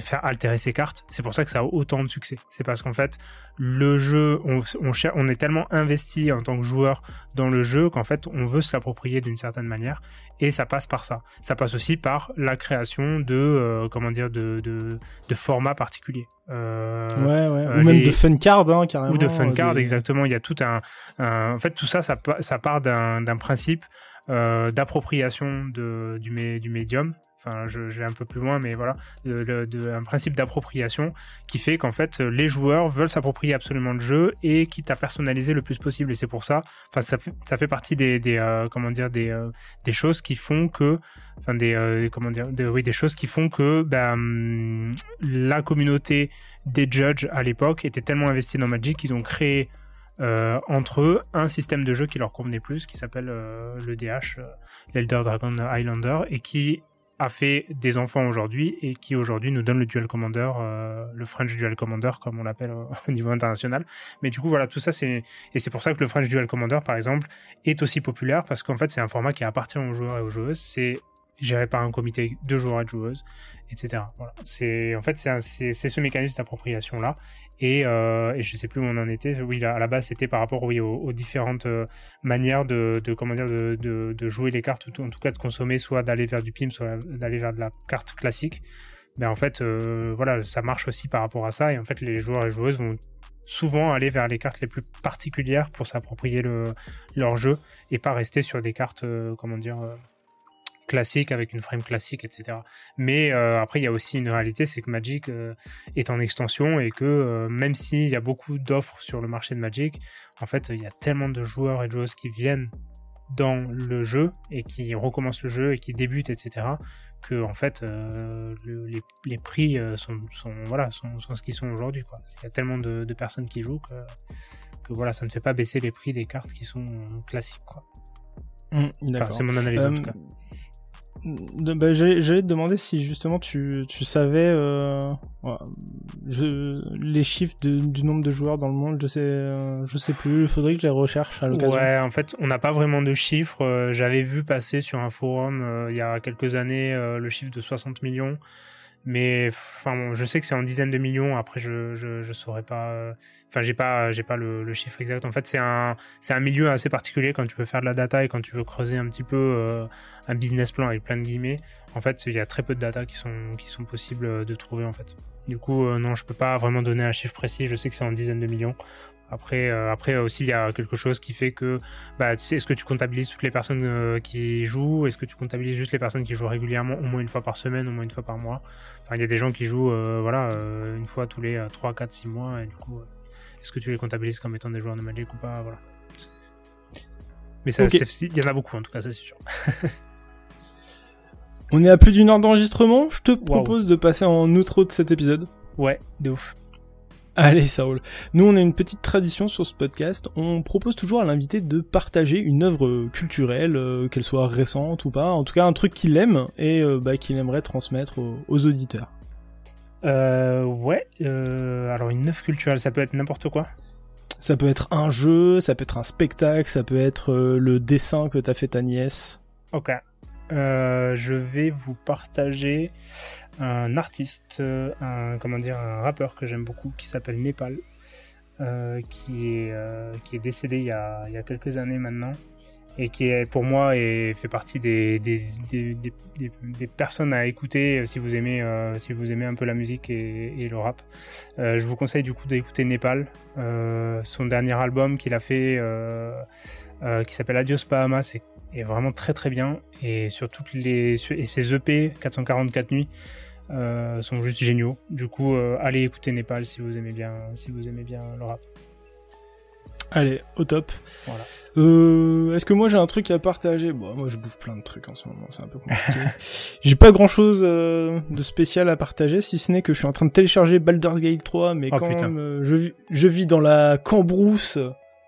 faire altérer ses cartes. C'est pour ça que ça a autant de succès. C'est parce qu'en fait le jeu, on, on, on est tellement investi en tant que joueur dans le jeu qu'en fait on veut se l'approprier d'une certaine manière et ça passe par ça. Ça passe aussi par la création de euh, comment dire de, de, de formats particuliers. Euh, ouais, ouais. Euh, ou même de fun card, hein, carrément. Ou de fun card, exactement. Il y a tout un, en fait tout ça, ça, ça part d'un principe d'appropriation du, du médium enfin je, vais un peu plus loin, mais voilà, un principe d'appropriation qui fait qu'en fait les joueurs veulent s'approprier absolument le jeu et quitte à personnaliser le plus possible. Et c'est pour ça, enfin ça ça fait partie des, euh, comment dire des, euh, des choses qui font que, enfin des euh, comment dire, oui des choses qui font que ben, la communauté des judges à l'époque était tellement investie dans Magic qu'ils ont créé entre eux un système de jeu qui leur convenait plus, qui s'appelle le DH, l'Elder Dragon Highlander, et qui a fait des enfants aujourd'hui et qui aujourd'hui nous donne le dual commander, euh, le French dual commander comme on l'appelle au niveau international. Mais du coup voilà tout ça c'est et c'est pour ça que le French dual commander par exemple est aussi populaire parce qu'en fait c'est un format qui appartient aux joueurs et aux joueuses. C'est géré par un comité de joueurs et de joueuses, etc. Voilà. C'est en fait c'est ce mécanisme d'appropriation là. Et, euh, et je sais plus où on en était. Oui, à la base c'était par rapport aux, différentes euh, manières de, de, jouer les cartes, en tout cas de consommer, soit d'aller vers du PIM, soit d'aller vers de la carte classique. Mais en fait, euh, voilà, ça marche aussi par rapport à ça. Et en fait, les joueurs et joueuses vont souvent aller vers les cartes les plus particulières pour s'approprier leur jeu et pas rester sur des cartes, comment dire, euh, classiques avec une frame classique, etc. Mais euh, après, il y a aussi une réalité, c'est que Magic est en extension et que même s'il y a beaucoup d'offres sur le marché de Magic, en fait, il y a tellement de joueurs et de joueuses qui viennent dans le jeu et qui recommencent le jeu et qui débutent, etc que en fait euh, les, les, prix euh, sont, sont voilà sont, sont, ce qu'ils sont aujourd'hui. Il y a tellement de, de, personnes qui jouent que, que voilà ça ne fait pas baisser les prix des cartes qui sont classiques quoi. Mmh, enfin, c'est mon analyse en tout cas. Bah, J'allais te demander si justement tu, tu savais euh, les chiffres du nombre de joueurs dans le monde. Je sais, euh, je sais plus. Il faudrait que je les recherche à l'occasion. Ouais, en fait, on n'a pas vraiment de chiffres. Euh, j'avais vu passer sur un forum il y a quelques années le chiffre de 60 millions mais enfin je sais que c'est en dizaines de millions. Après je je, je saurais pas euh, enfin j'ai pas j'ai pas le, le, chiffre exact. En fait c'est un c'est un milieu assez particulier quand tu veux faire de la data et quand tu veux creuser un petit peu euh, un business plan avec plein de guillemets. En fait il y a très peu de data qui sont qui sont possibles de trouver en fait. Du coup euh, non je peux pas vraiment donner un chiffre précis. Je sais que c'est en dizaines de millions après, euh, après aussi, il y a quelque chose qui fait que, bah, tu sais, est-ce que tu comptabilises toutes les personnes euh, qui jouent? Est-ce que tu comptabilises juste les personnes qui jouent régulièrement, au moins une fois par semaine, au moins une fois par mois? Enfin, il y a des gens qui jouent, euh, voilà, une fois tous les 3, 4, 6 mois, et du coup, est-ce que tu les comptabilises comme étant des joueurs de Magic ou pas? Voilà. Mais ça, il y en a beaucoup, en tout cas, ça c'est sûr. On est à plus d'une heure d'enregistrement. Je te propose de passer en outro de cet épisode. Ouais, de ouf. Allez, ça roule. Nous, on a une petite tradition sur ce podcast. On propose toujours à l'invité de partager une œuvre culturelle, euh, qu'elle soit récente ou pas. En tout cas, un truc qu'il aime et euh, bah, qu'il aimerait transmettre aux, auditeurs. Euh, ouais. Euh, alors, une œuvre culturelle, ça peut être n'importe quoi. Ça peut être un jeu, ça peut être un spectacle, ça peut être le dessin que t'as fait ta nièce. Ok. je vais vous partager un artiste, euh, un, comment dire, un rappeur que j'aime beaucoup qui s'appelle Népal, euh, qui, est, euh, qui est décédé il y, a, il y, a, quelques années maintenant et qui est pour moi et fait partie des, des, des, personnes à écouter si vous aimez si vous aimez un peu la musique et, et le rap. je vous conseille du coup d'écouter Népal, son dernier album qu'il a fait qui s'appelle Adios Bahamas est, vraiment très très bien et sur toutes les et ses EP 444 nuits euh, sont juste géniaux. Du coup, euh, allez écouter Népal si vous aimez bien, si vous aimez bien le rap. Allez, au top. Voilà. Euh, Est-ce que moi j'ai un truc à partager? Bon, moi je bouffe plein de trucs en ce moment, c'est un peu compliqué. j'ai pas grand chose euh, de spécial à partager, si ce n'est que je suis en train de télécharger Baldur's Gate 3, mais oh, quand même, je, je vis dans la cambrousse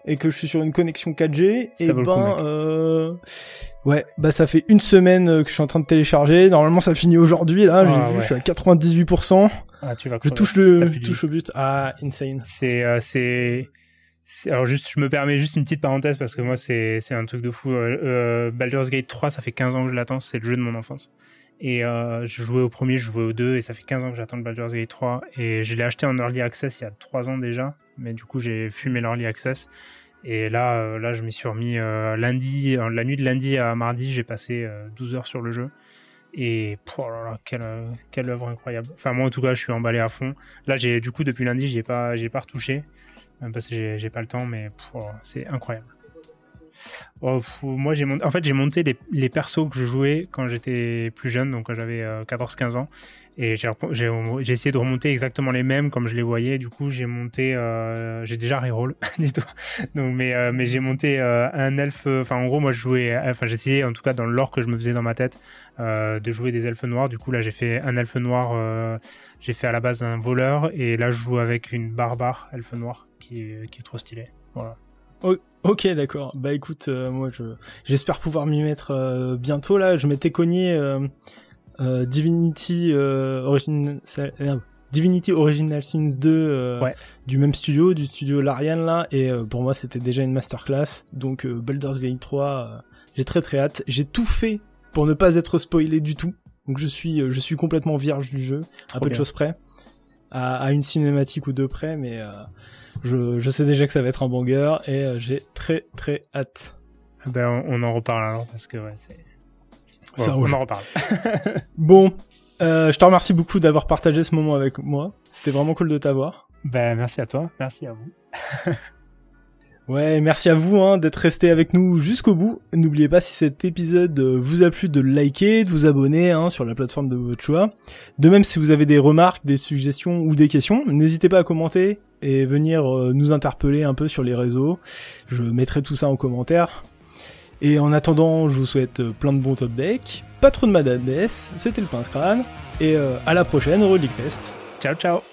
et que je suis sur une connexion 4G, et ben, euh, ouais, bah ça fait une semaine euh, que je suis en train de télécharger. Normalement, ça finit aujourd'hui. Là, j'ai ah, vu, je suis à 98%. Ah, tu vas je touche le, je touche au but. Ah, insane. C'est, euh, c'est, alors juste, je me permets juste une petite parenthèse parce que moi, c'est, c'est un truc de fou. Euh, euh Baldur's Gate 3, ça fait 15 ans que je l'attends. C'est le jeu de mon enfance. Et euh, je jouais au premier, je jouais au deux, et ça fait 15 ans que j'attends le Baldur's Gate 3. Et je l'ai acheté en early access il y a 3 ans déjà, mais du coup j'ai fumé l'early access. Et là, euh, là, je m'y suis remis euh, lundi, euh, la nuit de lundi à mardi, j'ai passé 12 heures sur le jeu. Et oh là là, quelle, quelle œuvre incroyable. Enfin, moi en tout cas, je suis emballé à fond. Là, j'ai du coup depuis lundi, j'ai pas, j'ai pas retouché, parce que j'ai pas le temps, mais oh, c'est incroyable. Oh, moi, j'ai en fait, j'ai monté les, persos que je jouais quand j'étais plus jeune, donc quand j'avais 14-15 ans. Et j'ai essayé de remonter exactement les mêmes comme je les voyais. Du coup, j'ai monté, euh, j'ai déjà reroll, Donc, mais euh, j'ai monté euh, un elfe. Enfin, en gros, moi, je jouais. Enfin, j'essayais, en tout cas, dans le lore que je me faisais dans ma tête, euh, de jouer des elfes noirs. Du coup, là, j'ai fait un elfe noir. Euh, j'ai fait à la base un voleur, et là, je joue avec une barbare elfe noir qui est trop stylé. Voilà. Ok, d'accord. Bah écoute, moi, je j'espère pouvoir m'y mettre bientôt. Là, je m'étais cogné euh, Divinity euh, Origin euh, Divinity Original Sins 2 du même studio, du studio Larian là, et pour moi c'était déjà une masterclass. Donc Baldur's Gate 3, j'ai très très hâte. J'ai tout fait pour ne pas être spoilé du tout. Donc je suis, je suis complètement vierge du jeu, Trop à peu de choses près, à, à une cinématique ou deux près, mais euh, je, je sais déjà que ça va être un banger et euh, j'ai très très hâte. Ben, on, on en reparle alors parce que ouais, c'est. Ça Ouais, roule. on en reparle. Bon, euh, je te remercie beaucoup d'avoir partagé ce moment avec moi. C'était vraiment cool de t'avoir. Ben, merci à toi, merci à vous. Ouais, merci à vous hein, d'être resté avec nous jusqu'au bout. N'oubliez pas si cet épisode euh, vous a plu de liker, de vous abonner hein, sur la plateforme de votre choix. De même, si vous avez des remarques, des suggestions ou des questions, n'hésitez pas à commenter et venir euh, nous interpeller un peu sur les réseaux. Je mettrai tout ça en commentaire. Et en attendant, je vous souhaite euh, plein de bons top decks, pas trop de madness, c'était le pince crâne, et euh, à la prochaine, Relic Fest. Ciao, ciao.